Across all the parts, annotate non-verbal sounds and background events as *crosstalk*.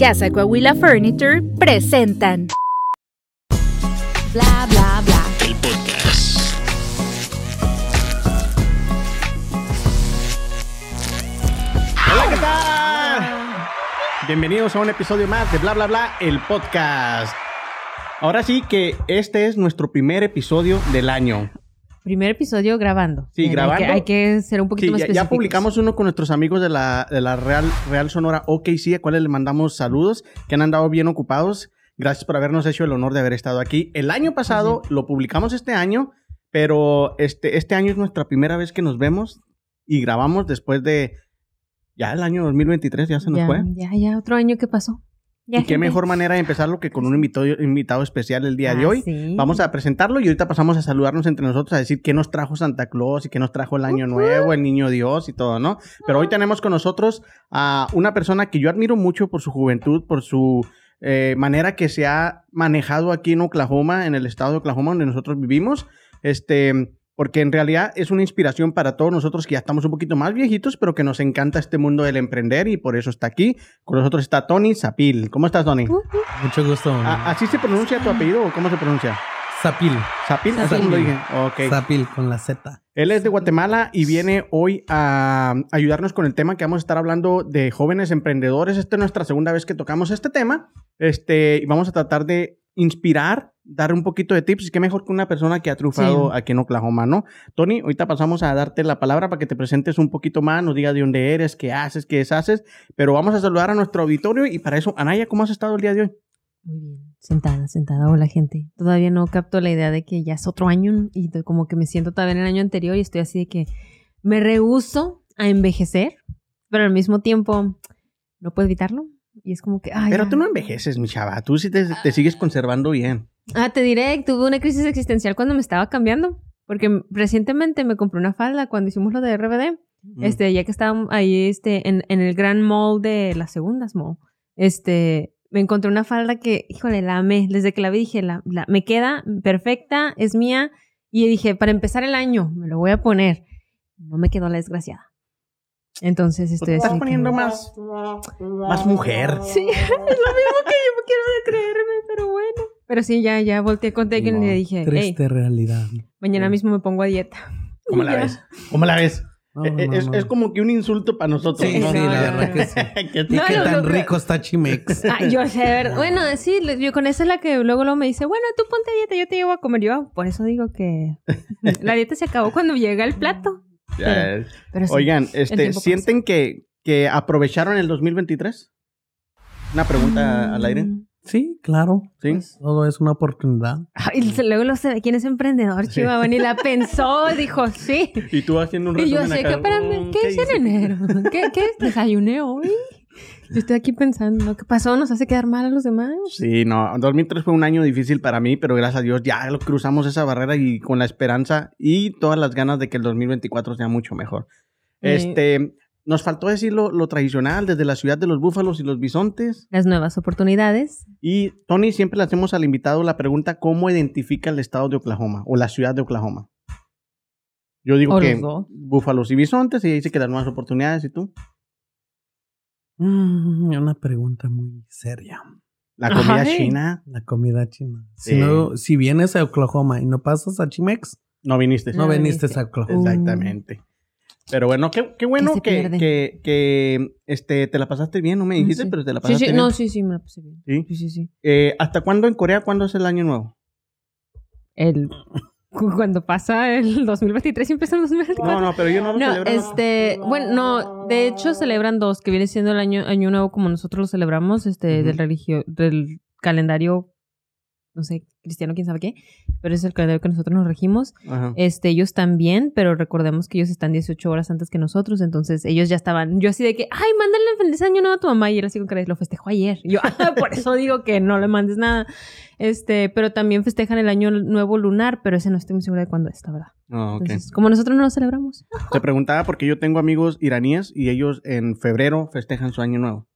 Casa Coahuila Furniture presentan Bla Bla Bla. El podcast. Hola, ¿qué tal? Bienvenidos a un episodio más de Bla Bla Bla, el podcast. Ahora sí que este es nuestro primer episodio del año. Primer episodio grabando. Sí, grabando. Hay que, hay que ser un poquito Sí, más ya, ya específicos. publicamos uno con nuestros amigos de la, de la Real, Real Sonora OKC, a cuales le mandamos saludos, que han andado bien ocupados. Gracias por habernos hecho el honor de haber estado aquí. El año pasado lo publicamos este año, pero este, este año es nuestra primera vez que nos vemos y grabamos después de ya el año 2023, ya se nos ya, fue. Ya, ya, otro año que pasó. Ya, y qué gente. mejor manera de empezarlo que con un invitado, invitado especial el día de Ah, hoy. sí. Vamos a presentarlo y ahorita pasamos a saludarnos entre nosotros, a decir qué nos trajo Santa Claus y qué nos trajo el Año Nuevo, el Niño Dios y todo, ¿no? Pero hoy tenemos con nosotros a una persona que yo admiro mucho por su juventud, por su eh, manera que se ha manejado aquí en Oklahoma, en el estado de Oklahoma donde nosotros vivimos. Este, porque en realidad es una inspiración para todos nosotros que ya estamos un poquito más viejitos, pero que nos encanta este mundo del emprender y por eso está aquí. Con nosotros está Tony Zapil. ¿Cómo estás, Tony? Mucho gusto. ¿Así se pronuncia tu apellido o cómo se pronuncia? Zapil. Zapil, así como lo dije. Ok. Zapil con la Z. Él es de Guatemala y viene hoy a ayudarnos con el tema que vamos a estar hablando de jóvenes emprendedores. Esta es nuestra segunda vez que tocamos este tema. Este, y vamos a tratar de inspirar, dar un poquito de tips. Y qué mejor que una persona que ha triunfado Sí. aquí en Oklahoma, ¿no? Tony, ahorita pasamos a darte la palabra para que te presentes un poquito más, nos digas de dónde eres, qué haces, qué deshaces. Pero vamos a saludar a nuestro auditorio y para eso, Anaya, ¿cómo has estado el día de hoy? Muy bien. Sentada, sentada. Hola, gente. Todavía no capto la idea de que ya es otro año y como que me siento todavía en el año anterior y estoy así de que me rehuso a envejecer, pero al mismo tiempo no puedo evitarlo. Y es como que. ay, Pero ya. tú no envejeces, mi chava. Tú sí te, te sigues conservando bien. Ah, te diré, tuve una crisis existencial cuando me estaba cambiando. Porque recientemente me compré una falda cuando hicimos lo de RBD. Este, ya que estaba ahí este, en, en el gran mall de las segundas mall, este, me encontré una falda que, híjole, la amé. Desde que la vi dije, la, la- me queda perfecta, es mía. Y dije, para empezar el año, me lo voy a poner. No me quedó la desgraciada. Entonces Pues estoy te estás así. poniendo que- más, más mujer. Sí, *laughs* es lo mismo que yo quiero de creerme, pero bueno. Pero sí, ya, ya volteé con Tekken y No, le dije, hey, Triste realidad. mañana Sí. mismo me pongo a dieta. ¿Cómo *laughs* la ves? ¿Cómo la ves? No, Eh, no, es, no. es como que un insulto para nosotros. Sí, ¿no? sí, No, la no, verdad no. que sí. *laughs* Y No, qué no, tan no, rico está Chimex. Ah, yo sé, ver, bueno, sí, yo con esa es la que luego, luego me dice, bueno, tú ponte a dieta, yo te llevo a comer. Yo, ah, por eso digo que la dieta se acabó cuando llega el plato. Ya es. Pero sí, Oigan, este, ¿sienten que, que aprovecharon el 2023? Una pregunta al aire. Mm. Sí, claro. ¿Sí? Pues, Todo es una oportunidad. Ay, y luego lo sé, ¿quién es emprendedor, Sí. Chihuahua? Ni la pensó, *laughs* dijo, sí. Y tú haciendo un Y yo resumen sé acá, que, espérame, mm, ¿qué hice hice? en enero? ¿Qué, qué desayuné hoy? Yo estoy aquí pensando, ¿qué pasó? ¿Nos hace quedar mal a los demás? Sí, no, 2003 fue un año difícil para mí, pero gracias a Dios ya lo cruzamos esa barrera y con la esperanza y todas las ganas de que el 2024 sea mucho mejor. Sí. Este, nos faltó decir lo, lo tradicional desde la ciudad de los búfalos y los bisontes. Las nuevas oportunidades. Y Tony, siempre le hacemos al invitado la pregunta, ¿cómo identifica el estado de Oklahoma o la ciudad de Oklahoma? Yo digo O que búfalos y bisontes y dice que las nuevas oportunidades y tú. Mm, una pregunta muy seria. La comida china, La comida china. Sí. Si, no, si vienes a Oklahoma y no pasas a Chimex, no viniste. no viniste. a Oklahoma. Exactamente. Pero bueno, qué, qué bueno que, que, que, este, te la pasaste bien, no me dijiste, Sí. pero te la Sí, pasaste sí, bien. no, sí, sí, me la puse bien. ¿Sí? Sí, sí, sí. Eh, ¿Hasta cuándo en Corea? ¿Cuándo es el año nuevo? El, cuando pasa el 2023 y empieza el 2024. No, no, pero yo no lo No, celebro. este, bueno, no, de hecho celebran dos, que viene siendo el año, año nuevo como nosotros lo celebramos, este, del religio, del calendario, no sé, cristiano, quién sabe qué, pero es el calendario que nosotros nos regimos. Ajá. Este, ellos también, pero recordemos que ellos están 18 horas antes que nosotros, entonces ellos ya estaban, yo así de que, ay, mándale el feliz año nuevo a tu mamá, y él así con de, lo festejó ayer. Yo, "Ah, *laughs* por eso digo que no le mandes nada. Este, pero también festejan el año nuevo lunar, pero ese no estoy muy segura de cuándo es, la verdad. Ah. Entonces, como nosotros no lo celebramos. Te preguntaba porque yo tengo amigos iraníes y ellos en febrero festejan su año nuevo.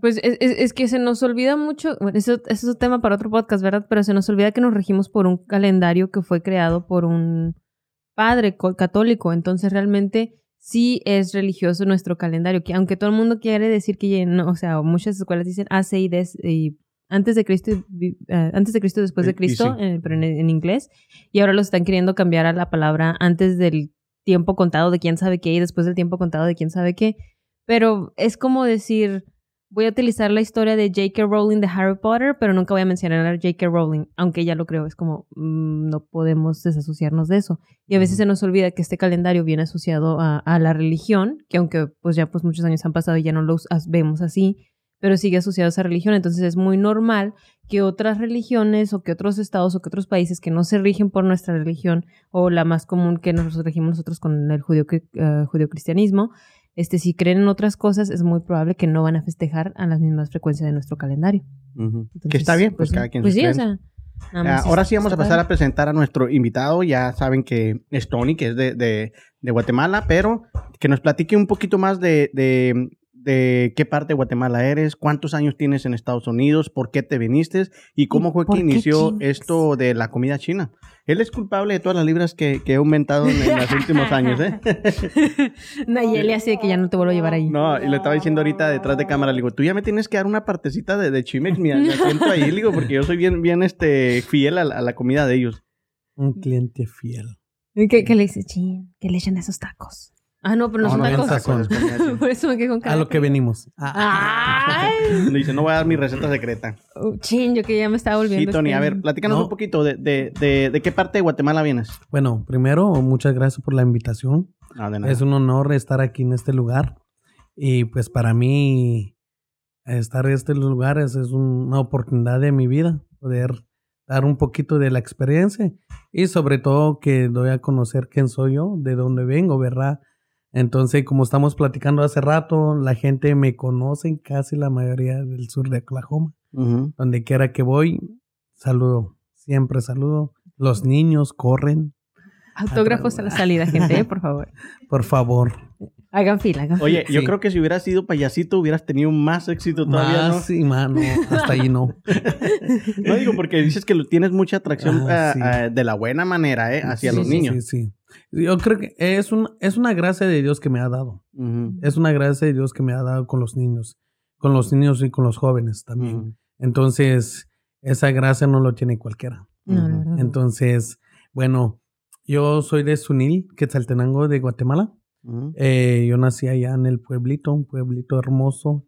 Pues es, es- es que se nos olvida mucho, bueno, eso, eso es un tema para otro podcast, ¿verdad? Pero se nos olvida que nos regimos por un calendario que fue creado por un padre co- católico. Entonces realmente sí es religioso nuestro calendario, que aunque todo el mundo quiere decir que no, o sea, muchas escuelas dicen hace y, des, y antes de Cristo, y eh, antes de Cristo, después de y Cristo, sí. eh, pero en, en inglés, y ahora los están queriendo cambiar a la palabra antes del tiempo contado de quién sabe qué y después del tiempo contado de quién sabe qué. Pero es como decir, voy a utilizar la historia de J.K. Rowling de Harry Potter, pero nunca voy a mencionar a J.K. Rowling, aunque ya lo creo. Es como, mm, no podemos desasociarnos de eso. Y a veces se nos olvida que este calendario viene asociado a, a la religión, que aunque pues ya pues muchos años han pasado y ya no lo us- as- vemos así, pero sigue asociado a esa religión. Entonces es muy normal que otras religiones o que otros estados o que otros países que no se rigen por nuestra religión o la más común que nos regimos nosotros con el judío, cristianismo este, si creen en otras cosas, es muy probable que no van a festejar a las mismas frecuencias de nuestro calendario. Ujú. Entonces, que está bien, pues, sí. cada quien Pues sí, o sea. nada más ahora es- sí vamos a pasar a padre. presentar a nuestro invitado. Ya saben que es Tony, que es de, de- de Guatemala, pero que nos platique un poquito más de, de- de qué parte de Guatemala eres, cuántos años tienes en Estados Unidos, por qué te viniste y cómo fue que inició esto de la comida china. Él es culpable de todas las libras que, que he aumentado en, en los últimos años, ¿eh? *laughs* Nayeli así de que ya no te vuelvo a llevar ahí. No, y le estaba diciendo ahorita detrás de cámara, le digo, tú ya me tienes que dar una partecita de, de Chimex, me, me siento ahí, le digo, porque yo soy bien, bien este, fiel a, la- a la comida de ellos. Un cliente fiel. ¿Qué, qué le dice? Chin, que le echen esos tacos. Ah, no, pero no, No, son no, tacos. *laughs* Por eso me quedé con cara. A lo que venimos. ¡Ay! Le dice, no voy a dar mi receta secreta. Oh, chin, yo que ya me estaba volviendo. Sí, Tony, a ver, platícanos No. un poquito de, de, de, de qué parte de Guatemala vienes. Bueno, primero, muchas gracias por la invitación. No, de nada. Es un honor estar aquí en este lugar. Y pues para mí, estar en este lugar es, es una oportunidad de mi vida, poder dar un poquito de la experiencia y sobre todo que doy a conocer quién soy yo, de dónde vengo, ¿verdad? Entonces, como estamos platicando hace rato, la gente me conoce, casi la mayoría del sur de Oklahoma. Donde quiera que voy, saludo, siempre saludo. Los niños corren, Autógrafos a la salida, gente, eh, por favor. *laughs* por favor. Hagan fila, hagan fila. Oye, yo Sí. creo que si hubieras sido payasito hubieras tenido más éxito todavía, Más y más, no, hasta ahí no. ¿no? *laughs* No digo porque dices que lo- tienes mucha atracción Ah, ah, sí. ah, de la buena manera, ¿eh? Hacia Sí, los sí, niños. Sí, sí. Yo creo que es, un, es una gracia de Dios que me ha dado. Es una gracia de Dios que me ha dado con los niños. Con los niños y con los jóvenes también. Entonces, esa gracia no lo tiene cualquiera. Entonces, bueno, yo soy de Sunil, Quetzaltenango, de Guatemala. Eh, yo nací allá en el pueblito, un pueblito hermoso.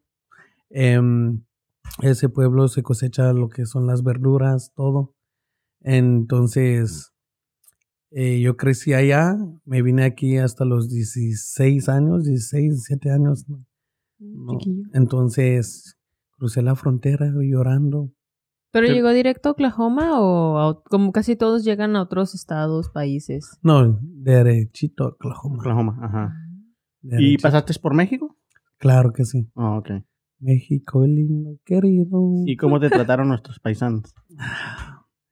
Em, ese pueblo se cosecha lo que son las verduras, todo. Entonces, eh, yo crecí allá, me vine aquí hasta los 16 años, 16, 17 años. ¿no? No. Chiquillo. Entonces, crucé la frontera llorando. ¿Pero Te- llegó directo a Oklahoma o a como casi todos llegan a otros estados, países? No, derechito a Oklahoma. Oklahoma, ajá. ¿Y Derechito. pasaste por México? Claro que sí. Ah, ok. México lindo, querido. ¿Y cómo te trataron nuestros paisanos?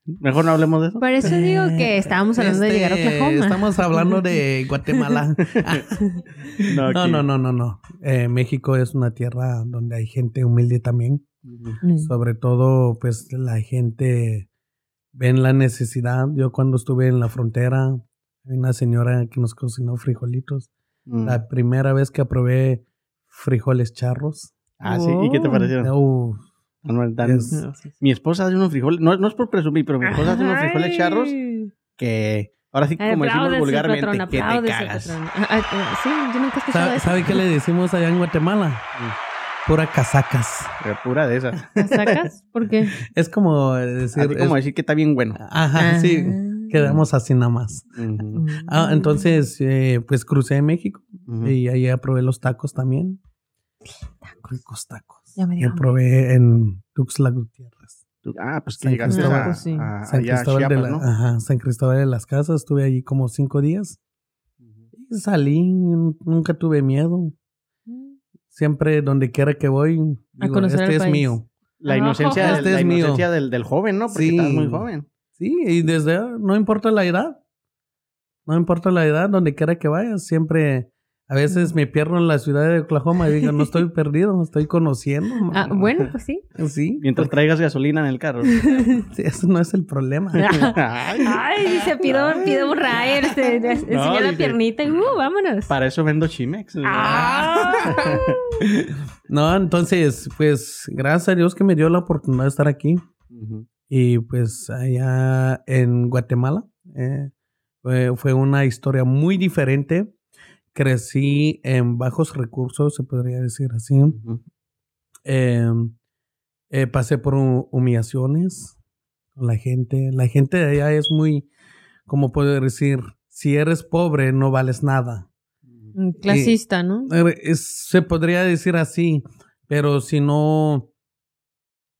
Mejor no hablemos de eso. Por eso digo que estábamos hablando de llegar a Este, Oklahoma. Estamos hablando de *laughs* Guatemala. No, no, no, no, no, no. Eh, México es una tierra donde hay gente humilde también. Mm. Sobre todo, pues la gente ven la necesidad. Yo cuando estuve en la frontera, hay una señora que nos cocinó frijolitos. Mm. La primera vez que probé frijoles charros. Ah, sí. ¿Y qué te Oh. parecieron? uh, No, sí, sí. Mi esposa hace unos frijoles, no, no es por presumir, pero mi esposa hace unos frijoles charros que ahora sí, como decimos vulgarmente, patrón, que te cagas. ah, sí, yo nunca he escuchado ¿Sabe, eso. sabe qué le decimos allá en Guatemala? Pura casacas. Pero pura de esas. ¿La sacas? ¿Por qué? *laughs* Es como decir. Así como es- decir que está bien bueno. Ajá, sí. Ah. Quedamos así nada más. Ah, entonces, eh, pues crucé México ujú. y ahí probé los tacos también. Ricos tacos. Ya me dio Que hambre. probé en Tuxtla Gutiérrez. Ah, pues que San llegaste Cristóbal. a, Pues sí. a- San allá a Cristóbal, de Chiapas, la- ¿no? ajá, San Cristóbal de las Casas. Estuve allí como cinco días. Y salí, nunca tuve miedo. Siempre, donde quiera que voy, A digo, conocer este el es país. mío. La inocencia, este la es mío. inocencia del, del joven, ¿no? Porque Sí. estás muy joven. Sí, y desde, no importa la edad. No importa la edad, donde quiera que vayas, siempre A veces me pierdo en la ciudad de Oklahoma y digo, no estoy *laughs* perdido, estoy conociendo. Ah, bueno, pues sí. Sí, Mientras traigas gasolina en el carro. *laughs* sí, eso no es el problema. *laughs* Ay, Ay, dice, pido, pido un ride, se, le enseña la piernita y uh, vámonos. Para eso vendo Chimex. Ah. No, entonces, pues, gracias a Dios que me dio la oportunidad de estar aquí. Y pues allá en Guatemala eh, fue, fue una historia muy diferente. Crecí en bajos recursos, se podría decir así. Ujú. Eh, eh, pasé por hu- humillaciones con la gente. La gente de allá es muy, como puedo decir, si eres pobre no vales nada. Mm, Clasista, ¿no? Eh, es- se podría decir así, pero si no,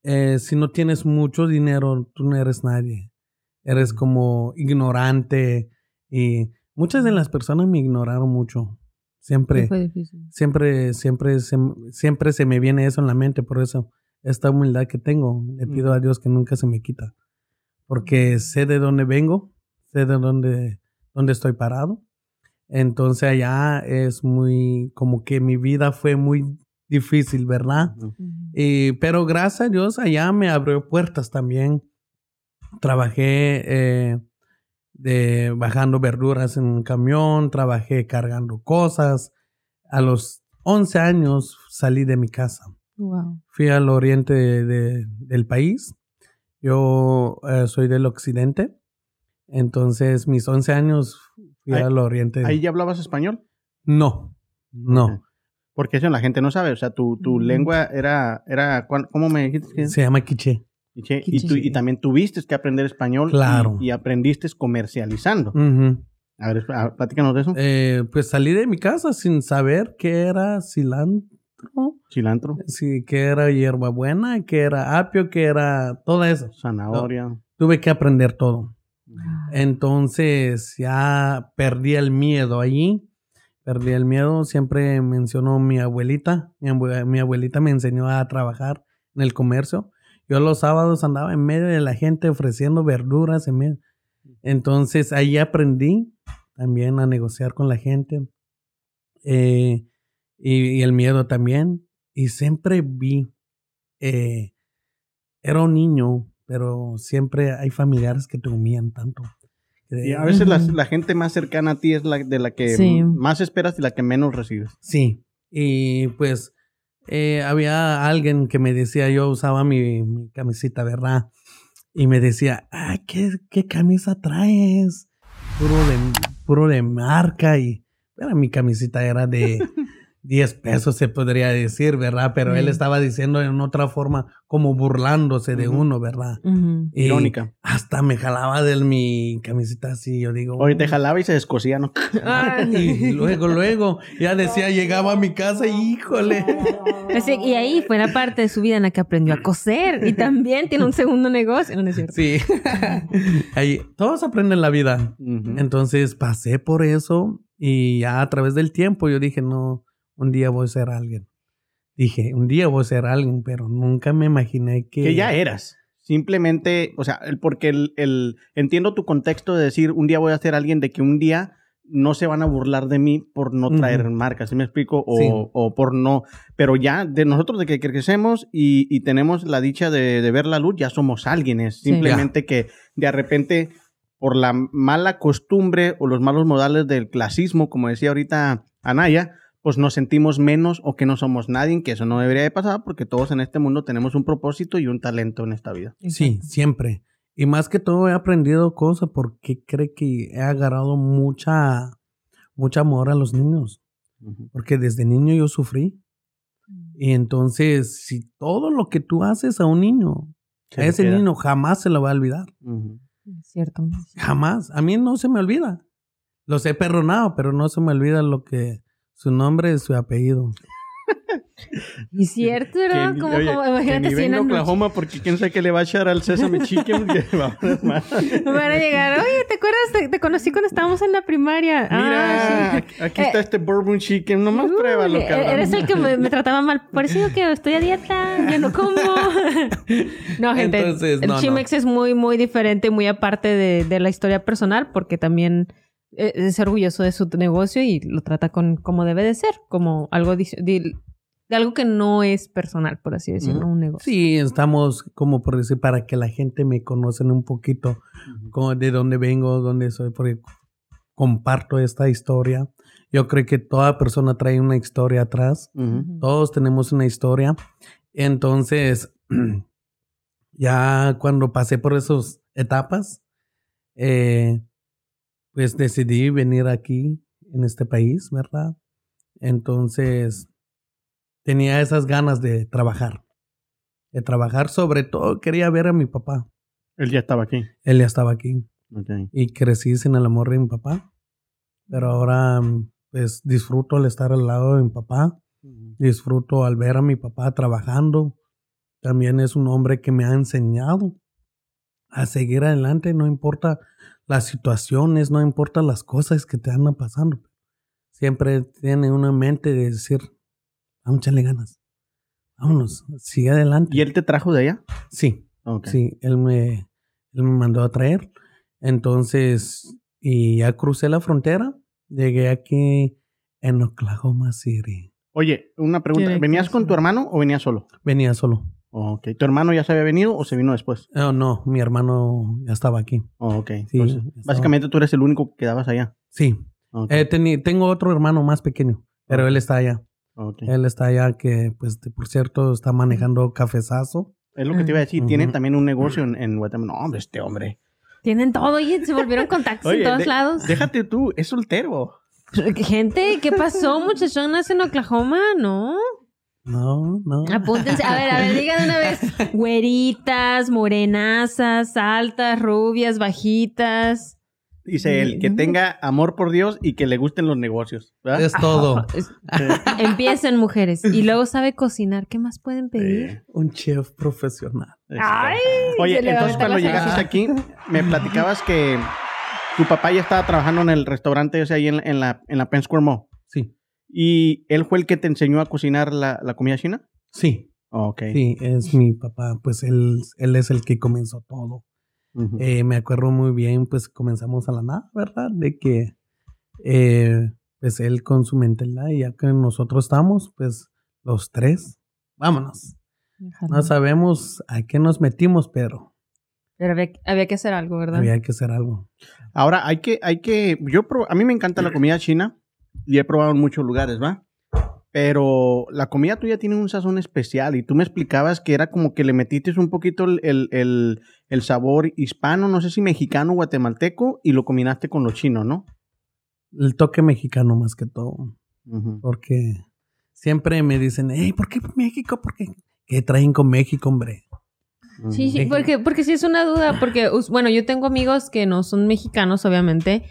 eh, si no tienes mucho dinero, tú no eres nadie. Eres como ignorante y muchas de las personas me ignoraron mucho. Siempre, Fue difícil. siempre, siempre, se, siempre se me viene eso en la mente. Por eso, esta humildad que tengo, le pido a Dios que nunca se me quita. Porque sé de dónde vengo, sé de dónde, dónde estoy parado. Entonces allá es muy, como que mi vida fue muy difícil, ¿verdad? Y, pero gracias a Dios allá me abrió puertas también. Trabajé eh, de bajando verduras en un camión, trabajé cargando cosas. A los 11 años salí de mi casa. Wow. Fui al oriente de- de- del país. Yo eh, soy del occidente. Entonces, mis 11 años fui Ahí- al oriente. ¿Ahí ya hablabas español? No, no. Porque eso la gente no sabe. O sea, tu, tu Mm. lengua era, era, ¿cuán- ¿cómo me dijiste? que- Se llama quiche. Y, che, y, Quiche. tú- y también tuviste que aprender español. y- Claro. Y, aprendiste comercializando. Ujú. A ver, a- platícanos de eso. Eh, pues salí de mi casa sin saber qué era cilantro, Cilantro, sí, qué era hierbabuena, qué era apio, qué era todo eso. zanahoria. Tuve que aprender todo. Entonces ya perdí el miedo allí. Perdí el miedo. Siempre mencionó mi abuelita. Mi, abue- mi abuelita me enseñó a trabajar en el comercio. Yo los sábados andaba en medio de la gente ofreciendo verduras. En medio. Entonces ahí aprendí también a negociar con la gente. Eh, y, y el miedo también. Y siempre vi, eh, era un niño, pero siempre hay familiares que te humillan tanto. Y a veces la, gente más cercana a ti es la de la que Sí. más esperas y la que menos recibes. Sí, y pues eh, había alguien que me decía, yo usaba mi, mi camisita, ¿verdad? Y me decía, ah, ¿qué, qué camisa traes? Puro de, puro de marca y bueno, mi camisita era de *laughs* 10 pesos, se podría decir, ¿verdad? Pero él estaba diciendo en otra forma, como burlándose de uno, ¿verdad? Y Irónica. Hasta me jalaba de mi camisita así, yo digo. Hoy te jalaba y se descosía, ¿no? Y luego, luego, ya decía, llegaba a mi casa y híjole. Así- y ahí fue la parte de su vida en la que aprendió a coser y también tiene un segundo negocio. No, es cierto. Sí. *laughs* Ahí, todos aprenden la vida. Entonces pasé por eso y ya a través del tiempo yo dije, no, un día voy a ser alguien. Dije, un día voy a ser alguien, pero nunca me imaginé que... que ya eras. Simplemente, o sea, porque el, el- entiendo tu contexto de decir un día voy a ser alguien de que un día no se van a burlar de mí por no traer Ujú. marcas, ¿sí me explico? O, Sí. o por no, pero ya de nosotros de que crecemos y, y tenemos la dicha de, de ver la luz, ya somos alguienes. Sí. Simplemente que de repente por la mala costumbre o los malos modales del clasismo, como decía ahorita Anaya, pues nos sentimos menos o que no somos nadie, que eso no debería de pasar porque todos en este mundo tenemos un propósito y un talento en esta vida. Sí, siempre. Y más que todo he aprendido cosas porque creo que he agarrado mucha, mucha amor a los niños. Porque desde niño yo sufrí. Y entonces, si todo lo que tú haces a un niño, Se a ese queda. niño jamás se lo va a olvidar. Ujú. Es cierto. Jamás. A mí no se me olvida. Los he perdonado, pero no se me olvida lo que su nombre y su apellido. *laughs* Y cierto, ¿verdad? Que- como, oye, como, que imagínate ni si en venga a Oklahoma porque quién sabe qué le va a echar al Sesame Chicken *laughs* que va a poner mal. *laughs* van a llegar. Oye, ¿te acuerdas? Te, te conocí cuando estábamos en la primaria. Mira, Ah, aquí- aquí Eh, está este bourbon chicken, nomás Uy, pruébalo, e- cabrón. Eres el que me, me trataba mal. Por eso digo que estoy a dieta, yo no como. no, gente. Entonces, el no. Chimex es muy, muy diferente, muy aparte de, de la historia personal, porque también eh, es orgulloso de su negocio y lo trata con como debe de ser, como algo de, de algo que no es personal, por así decirlo, un negocio. Sí, estamos como por decir para que la gente me conozca un poquito como de dónde vengo, dónde soy, porque comparto esta historia. Yo creo que toda persona trae una historia atrás. Todos tenemos una historia. Entonces, *clears throat* ya cuando pasé por esas etapas, eh, pues decidí venir aquí, en este país, ¿verdad? Entonces, tenía esas ganas de trabajar. De trabajar, sobre todo quería ver a mi papá. Él ya estaba aquí. Él ya estaba aquí Ok. y crecí sin el amor de mi papá. Pero ahora, pues disfruto al estar al lado de mi papá disfruto al ver a mi papá trabajando. También es un hombre que me ha enseñado a seguir adelante, no importa las situaciones, no importa las cosas que te andan pasando. Siempre tiene una mente de decir, vamos a echarle ganas. Vámonos, sigue adelante. ¿Y él te trajo de allá? Sí, sí, él me, él me mandó a traer. Entonces, y ya crucé la frontera, llegué aquí en Oklahoma City. Oye, una pregunta. ¿Venías con tu hermano o venías solo? Venía solo. Ok. ¿Tu hermano ya se había venido o se vino después? Oh, no, mi hermano ya estaba aquí. Oh, ok. Sí, Entonces, básicamente tú eres el único que quedabas allá. Sí. Eh, tengo otro hermano más pequeño, pero él está allá. ok. Él está allá que, pues, por cierto, está manejando cafezazo. Es lo que te iba a decir. Tienen también un negocio en, en Guatemala. No, hombre, este hombre. Tienen todo y se volvieron contactos Oye, en todos de- lados. Déjate tú, es soltero. Gente, ¿qué pasó, muchachonas en Oklahoma? No. No, no. Apúntense. A ver, a ver, digan de una vez. *laughs* Güeritas, morenazas, altas, rubias, bajitas. Dice él, que tenga amor por Dios y que le gusten los negocios. ¿verdad? Es todo. *laughs* Empiecen, mujeres. Y luego sabe cocinar. ¿Qué más pueden pedir? Eh, Un chef profesional. Ay, Oye, entonces cuando llegaste aquí, me platicabas que tu papá ya estaba trabajando en el restaurante, o sea, ahí en, en la, en la Penn Square Mall. ¿Y él fue el que te enseñó a cocinar la, la comida china? Sí, Ok. sí, es mi papá. Pues él, él es el que comenzó todo. Eh, me acuerdo muy bien, pues comenzamos a la nada, ¿verdad? De que, eh, pues él con su mentalidad y ya que nosotros estamos, pues los tres, vámonos. No sabemos a qué nos metimos, pero Pero había, había que hacer algo, ¿verdad? había que hacer algo. Ahora, hay que, hay que, yo, pro- a mí me encanta la *clears throat* comida china y he probado en muchos lugares, ¿va? Pero la comida tuya tiene un sazón especial y tú me explicabas que era como que le metiste un poquito el, el, el- el sabor hispano, no sé si mexicano o guatemalteco, y lo combinaste con lo chino, ¿no? El toque mexicano más que todo, porque siempre me dicen, hey, ¿por qué México? ¿Por qué? ¿Qué traen con México, hombre? Sí, sí, porque, porque sí es una duda, porque, bueno, yo tengo amigos que no son mexicanos, obviamente,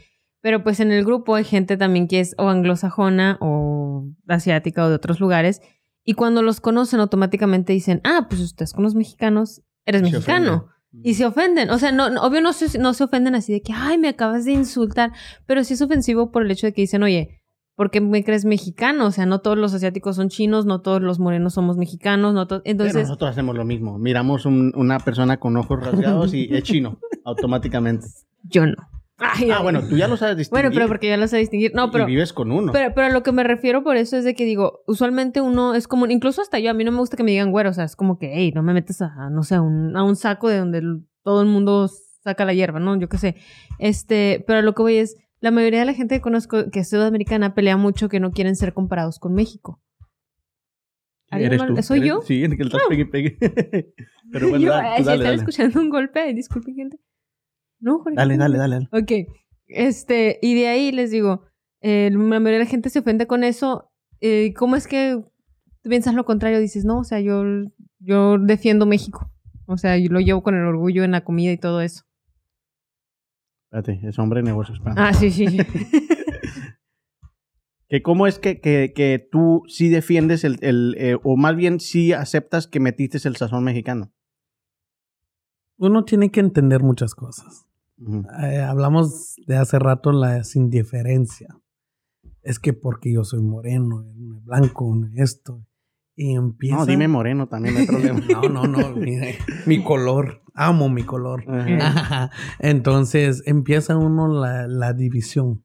pero pues en el grupo hay gente también que es o anglosajona o asiática o de otros lugares, y cuando los conocen automáticamente dicen, ah, pues ustedes con los mexicanos, eres Se mexicano. ofenden. Y se ofenden, o sea, no, no- obvio no se, no se ofenden así de que, ay, me acabas de insultar, pero sí es ofensivo por el hecho de que dicen, oye, ¿por qué me crees mexicano? O sea, no todos los asiáticos son chinos, no todos los morenos somos mexicanos, no to- Pero entonces... nosotros hacemos lo mismo. Miramos un- una persona con ojos rasgados y es chino, *laughs* automáticamente. Yo no. Ay, Ah, bueno, tú ya lo sabes distinguir. Bueno, pero porque ya lo sé distinguir. No, y pero, vives con uno. pero, pero a lo que me refiero por eso es de que digo, usualmente uno es como, incluso hasta yo, a mí no me gusta que me digan güero, o sea, es como que, hey, no me metes a, no sé, a un, a un saco de donde el- todo el mundo saca la hierba, ¿no? Yo qué sé. Este, pero lo que voy es, la mayoría de la gente que conozco que es sudamericana pelea mucho que no quieren ser comparados con México. ¿Alguien ¿Eres tú? ¿Soy ¿Eres- yo? Sí, en el que le estás pegue y pegue. *laughs* Pero bueno, yo, dale, tú si dale, están dale. escuchando un golpe, disculpen, gente. No, Jorge. Dale, dale, dale, dale. Ok. Este, y de ahí les digo, eh, la mayoría de la gente se ofende con eso. Eh, ¿Cómo es que tú piensas lo contrario? Dices, no, o sea, yo, yo defiendo México. O sea, yo lo llevo con el orgullo en la comida y todo eso. Espérate, es hombre de negocios. Ah, sí, sí. sí. *laughs* Que cómo es que, que, que tú sí defiendes el, el eh, o más bien sí aceptas que metiste el sazón mexicano. Uno tiene que entender muchas cosas. Eh, hablamos de hace rato la indiferencia. Es que porque yo soy moreno, blanco, esto. Y empieza. No, dime moreno también, no hay problema. *laughs* No, no, no. mi, mi color. Amo mi color. *laughs* Entonces empieza uno la, la división.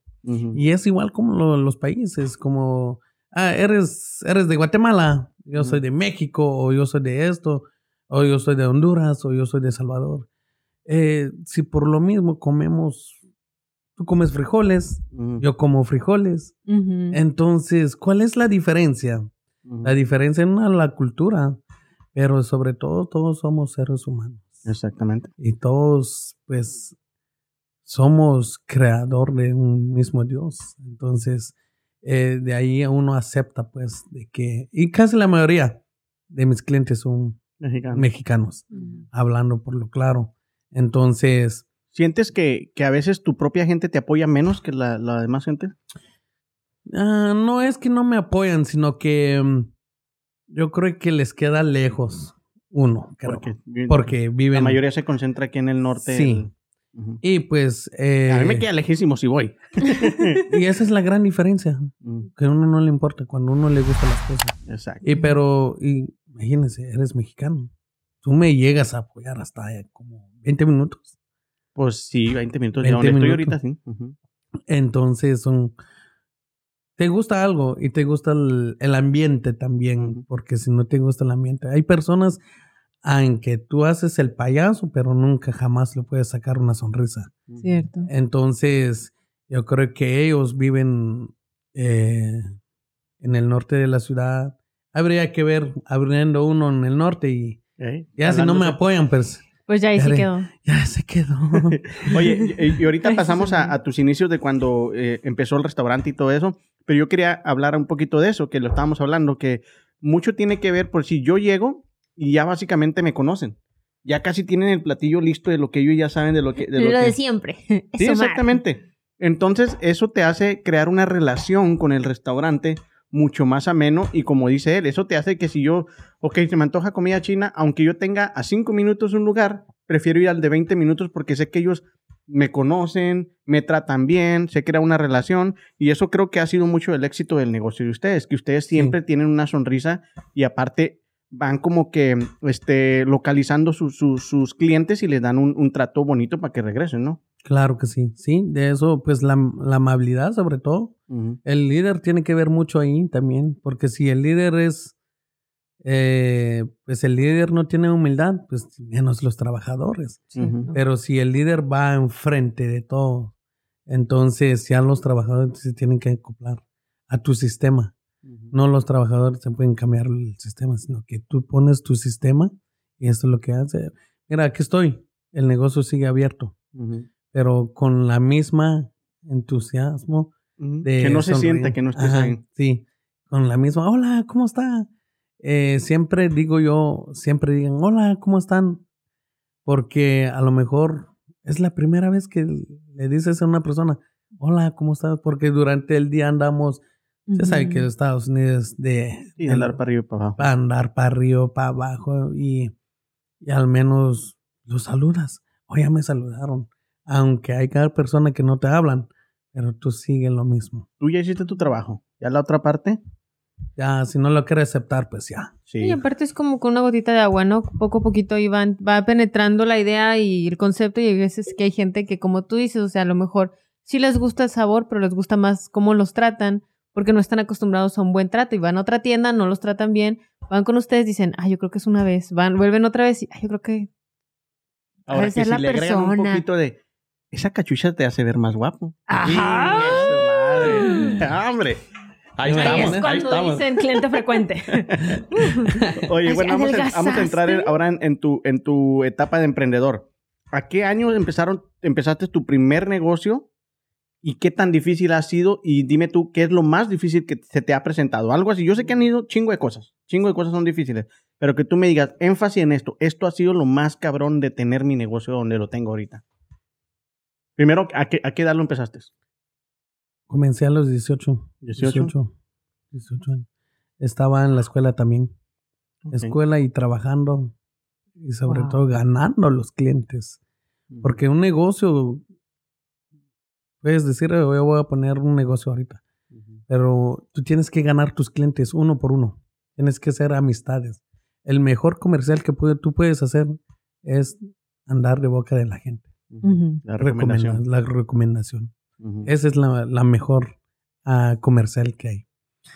Y es igual como lo- los países, como, ah, eres, eres de Guatemala, yo soy de México, o yo soy de esto, o yo soy de Honduras, o yo soy de Salvador. Eh, si por lo mismo comemos, tú comes frijoles, yo como frijoles, entonces, ¿cuál es la diferencia? La diferencia una, la cultura, pero sobre todo todos somos seres humanos Exactamente. y todos pues somos creador de un mismo Dios. Entonces, eh, de ahí uno acepta pues de que, y casi la mayoría de mis clientes son Mexicano. mexicanos, Ujú. hablando por lo claro. Entonces, ¿Sientes que, que a veces tu propia gente te apoya menos que la, la demás gente? ah, no es que no me apoyan, sino que mm, yo creo que les queda lejos uno, creo, Porque, porque, la viven... mayoría se concentra aquí en el norte. Sí. el-. Y pues... eh, A mí me queda lejísimo si voy. *laughs* y esa es la gran diferencia, Mm, que a uno no le importa cuando a uno le gustan las cosas. Exacto. Y pero, y, imagínense, eres mexicano. Tú me llegas a apoyar hasta eh, como 20 minutos. Pues sí, 20 minutos. 20 de donde estoy ahorita, sí. Entonces, son, te gusta algo y te gusta el, el ambiente también, porque si no te gusta el ambiente, hay personas en que tú haces el payaso, pero nunca jamás le puedes sacar una sonrisa. Cierto. Entonces, yo creo que ellos viven eh, en el norte de la ciudad. Habría que ver abriendo uno en el norte y ¿Eh? ya si no me apoyan, pues Pues ya ahí Ya se de- quedó. ya se quedó. *laughs* Oye, y, y ahorita pasamos a, a tus inicios de cuando eh, empezó el restaurante y todo eso, pero yo quería hablar un poquito de eso, que lo estábamos hablando, que mucho tiene que ver por si yo llego y ya básicamente me conocen. Ya casi tienen el platillo listo de lo que ellos ya saben de lo que... De Lo, lo que- de siempre. Sí, *laughs* exactamente. Entonces, eso te hace crear una relación con el restaurante mucho más ameno y como dice él, eso te hace que si yo, ok, se me antoja comida china, aunque yo tenga a cinco minutos un lugar, prefiero ir al de 20 minutos porque sé que ellos me conocen, me tratan bien, se crea una relación y eso creo que ha sido mucho el éxito del negocio de ustedes, que ustedes siempre tienen una sonrisa y aparte van como que este, localizando sus- sus- sus clientes y les dan un, un trato bonito para que regresen, ¿no? claro que sí, sí, de eso, pues la, la amabilidad sobre todo. El líder tiene que ver mucho ahí también, porque si el líder es, eh, pues el líder no tiene humildad, pues menos los trabajadores. Pero si el líder va enfrente de todo, entonces ya los trabajadores se tienen que acoplar a tu sistema. No los trabajadores se pueden cambiar el sistema, sino que tú pones tu sistema y esto es lo que hace. Mira, aquí estoy, el negocio sigue abierto, pero con la misma entusiasmo. De que no se sonreír. sienta que no estés Ajá, ahí. Sí, con la misma, hola, ¿cómo está? Eh, siempre digo yo, siempre digan, hola, ¿cómo están? Porque a lo mejor es la primera vez que le dices a una persona, hola, ¿cómo estás? Porque durante el día andamos, se sabe que. Estados Unidos de, de- andar para arriba y para abajo. andar para arriba, para abajo y, y al menos los saludas. O ya me saludaron. Aunque hay cada persona que no te hablan, pero tú sigues lo mismo. Tú ya hiciste tu trabajo. Ya la otra parte, Ya, si no lo quiere aceptar, pues ya. sí. Y aparte es como con una gotita de agua, ¿no? Poco a poquito van- va penetrando la idea y el concepto y hay veces que hay gente que como tú dices, o sea, a lo mejor sí les gusta el sabor, pero les gusta más cómo los tratan porque no están acostumbrados a un buen trato y van a otra tienda, no los tratan bien, van con ustedes, dicen, ah, yo creo que es una vez, van, vuelven otra vez y, ah, yo creo que Ahora que si la le agregan un persona. poquito de... Esa cachucha te hace ver más guapo. Ajá. Madre. *laughs* Hombre. Ahí Ahí estamos, es ahí cuando estamos. dicen cliente frecuente. *laughs* Oye, Ay, bueno, vamos a, vamos a entrar en- ahora en, en tu, en tu etapa de emprendedor. ¿A qué año empezaron, empezaste tu primer negocio? ¿Y qué tan difícil ha sido? Y dime tú, ¿qué es lo más difícil que se te ha presentado? Algo así. Yo sé que han ido chingo de cosas. Chingo de cosas son difíciles. Pero que tú me digas, énfasis en esto. Esto ha sido lo más cabrón de tener mi negocio donde lo tengo ahorita. Primero, ¿a qué, a qué edad lo empezaste? Comencé a los 18. 18. 18. 18 años. Estaba en la escuela también. Escuela y trabajando. Y sobre Wow. todo ganando los clientes. Porque un negocio, puedes decir, "Oh, yo voy a poner un negocio ahorita. Pero tú tienes que ganar tus clientes uno por uno. Tienes que hacer amistades. El mejor comercial que puede- tú puedes hacer es andar de boca de la gente. La recomendación. Recomenda- La recomendación. Esa es la, la mejor ah, comercial que hay.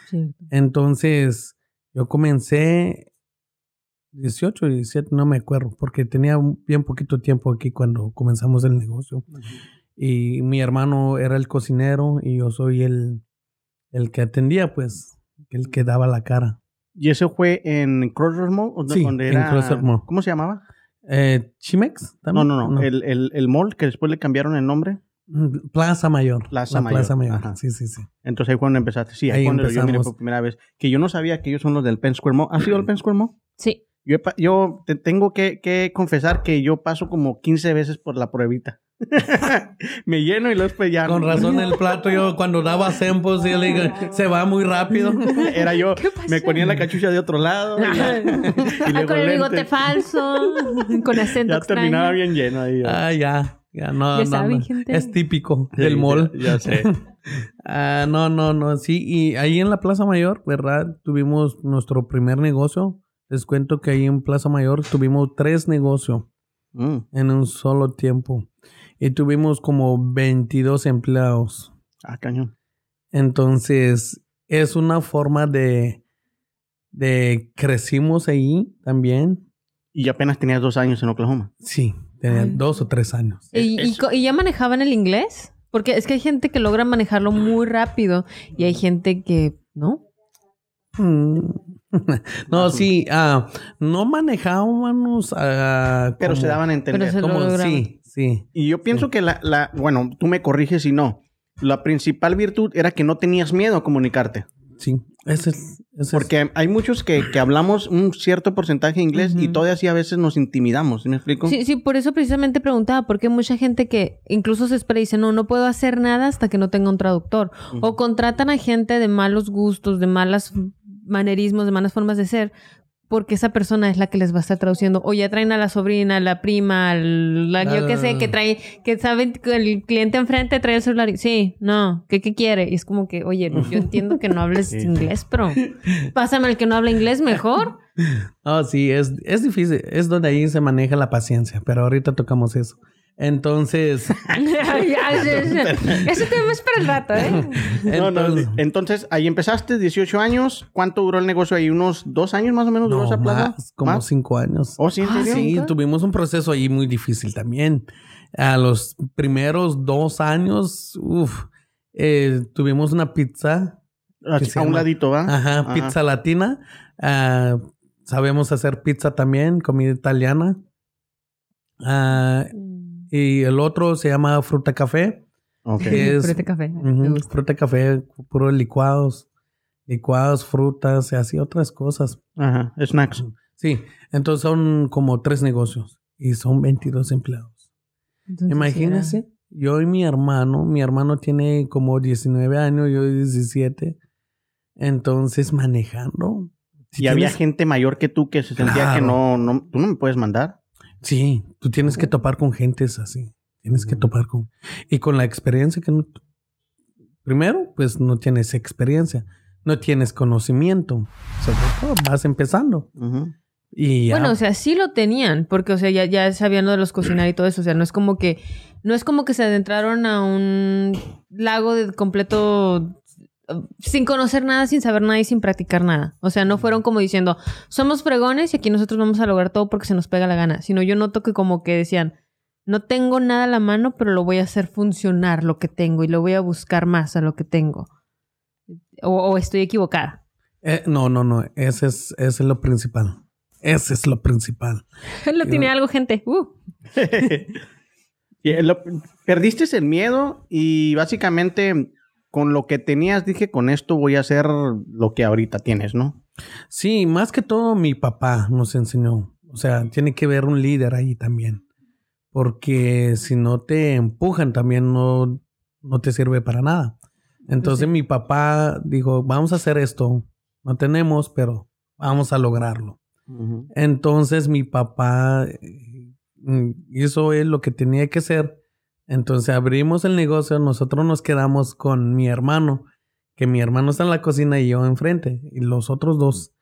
Sí. Entonces, yo comencé 18, 17, no me acuerdo, porque tenía un- bien poquito tiempo aquí cuando comenzamos el negocio. Y mi hermano era el cocinero y yo soy el, el que atendía, pues, el que daba la cara. ¿Y eso fue en Crossroads Mall? ¿O Sí, donde en era- Crossroads Mall. ¿Cómo se llamaba? Eh, ¿Chimex? No, también? no, no. El, el, el mall que después le cambiaron el nombre. Mm, Plaza Mayor. Plaza La Mayor, Plaza Mayor. ajá. Sí, sí, sí. Entonces ahí fue cuando empezaste. Sí, ahí, Ahí cuando yo miré por primera vez. Que yo no sabía que ellos son los del Penn Square Mall. ¿Has ido al *clears throat* Penn Square Mall? Sí. Yo, yo te tengo que, que confesar que yo paso como 15 veces por la pruebita. *laughs* Me lleno y luego después ya. Con razón el plato, yo cuando daba sempos, yo le digo, se va muy rápido. *laughs* Era yo. ¿Qué pasó? Me ponía la cachucha de otro lado. *laughs* y ya- y Ah, luego con el bigote falso, con acento Ya extraño. terminaba bien lleno ahí. yo. Ah, ya. Ya no, Ya no, saben, no. gente. Es típico Sí, del mall. Ya, ya sé. Ah, no, no, no, sí. Y ahí en la Plaza Mayor, ¿verdad? Tuvimos nuestro primer negocio. Les cuento que ahí en Plaza Mayor tuvimos tres negocios Mm. en un solo tiempo. Y tuvimos como 22 empleados. Ah, cañón. Entonces, es una forma de, de crecimos ahí también. Y apenas tenías dos años en Oklahoma. Sí, tenía Ay. dos o tres años. ¿Y, y ya manejaban el inglés? Porque es que hay gente que logra manejarlo muy rápido y hay gente que no. Mm. *laughs* no, sí, ah, no manejábamos. ah, Pero como- se daban a entender. Pero como- sí, sí. Y yo pienso que la, la, bueno, tú me corriges si no. La principal virtud era que no tenías miedo a comunicarte. Sí, ese es. ese es- Porque hay muchos que, que hablamos un cierto porcentaje de inglés y todavía así a veces nos intimidamos. ¿sí me explico? Sí, sí, por eso precisamente preguntaba, porque hay mucha gente que incluso se espera y dice, no, no puedo hacer nada hasta que no tenga un traductor. O contratan a gente de malos gustos, de malas manerismos, de malas formas de ser, porque esa persona es la que les va a estar traduciendo. O ya traen a la sobrina, a la prima, al- la, yo qué sé, que trae, que saben que el cliente enfrente trae el celular y, sí, no, ¿qué, qué quiere? Y es como que, oye, yo entiendo que no hables *laughs* Sí. inglés, pero pásame al que no habla inglés mejor. Oh, *laughs* sí, es, es difícil. Es donde ahí se maneja la paciencia, pero ahorita tocamos eso. Entonces, *laughs* Ya, *laughs* ese, tema es para el rato, ¿eh? No, no, entonces- ahí empezaste, 18 años. ¿Cuánto duró el negocio ahí? ¿Unos dos años más o menos duró no, esa plaza? más, como ¿Más? cinco años. ¿Oh, sí, Ah? Sí, tuvimos un proceso ahí muy difícil también. A los primeros dos años, uff, tuvimos una pizza, A, que se a un ladito, ¿va? ajá, pizza latina. Ah, sabemos hacer pizza también, comida italiana. Ah, y el otro se llama fruta café. Que es- Purete café. Fruta café, puro licuados, licuados, frutas y así otras cosas. Ajá, snacks. Sí, entonces son como tres negocios y son 22 empleados. Entonces, Imagínense, yo y mi hermano, mi hermano tiene como 19 años, yo 17, entonces manejando. Si y había gente mayor que tú que se sentía que no, no, tú no me puedes mandar. Sí, tú tienes que topar con gentes así, tienes que topar con... Y con la experiencia que no... Primero, pues no tienes experiencia, no tienes conocimiento, sobre todo vas empezando. Y ya- Bueno, o sea, sí lo tenían, porque, o sea, ya, ya sabían lo de los cocinar y todo eso. O sea, no es como que, no es como que se adentraron a un lago de completo sin conocer nada, sin saber nada y sin practicar nada. O sea, no fueron como diciendo, somos fregones y aquí nosotros vamos a lograr todo porque se nos pega la gana. Sino yo noto que como que decían, no tengo nada a la mano, pero lo voy a hacer funcionar lo que tengo y lo voy a buscar más a lo que tengo. O, o estoy equivocada. Eh, no, no, no, ese es, ese es lo principal. Ese es lo principal. *laughs* lo tiene algo, gente. Uh. *laughs* Eh, perdiste el miedo y básicamente con lo que tenías dije, con esto voy a hacer lo que ahorita tienes, ¿no? Sí, más que todo mi papá nos enseñó. O sea, tiene que ver un líder ahí también. Porque si no te empujan también no, no te sirve para nada. Entonces Sí. mi papá dijo, vamos a hacer esto. No tenemos, pero vamos a lograrlo. Entonces mi papá eh, hizo él lo que tenía que hacer. Entonces abrimos el negocio, nosotros nos quedamos con mi hermano, que mi hermano está en la cocina y yo enfrente, y los otros dos.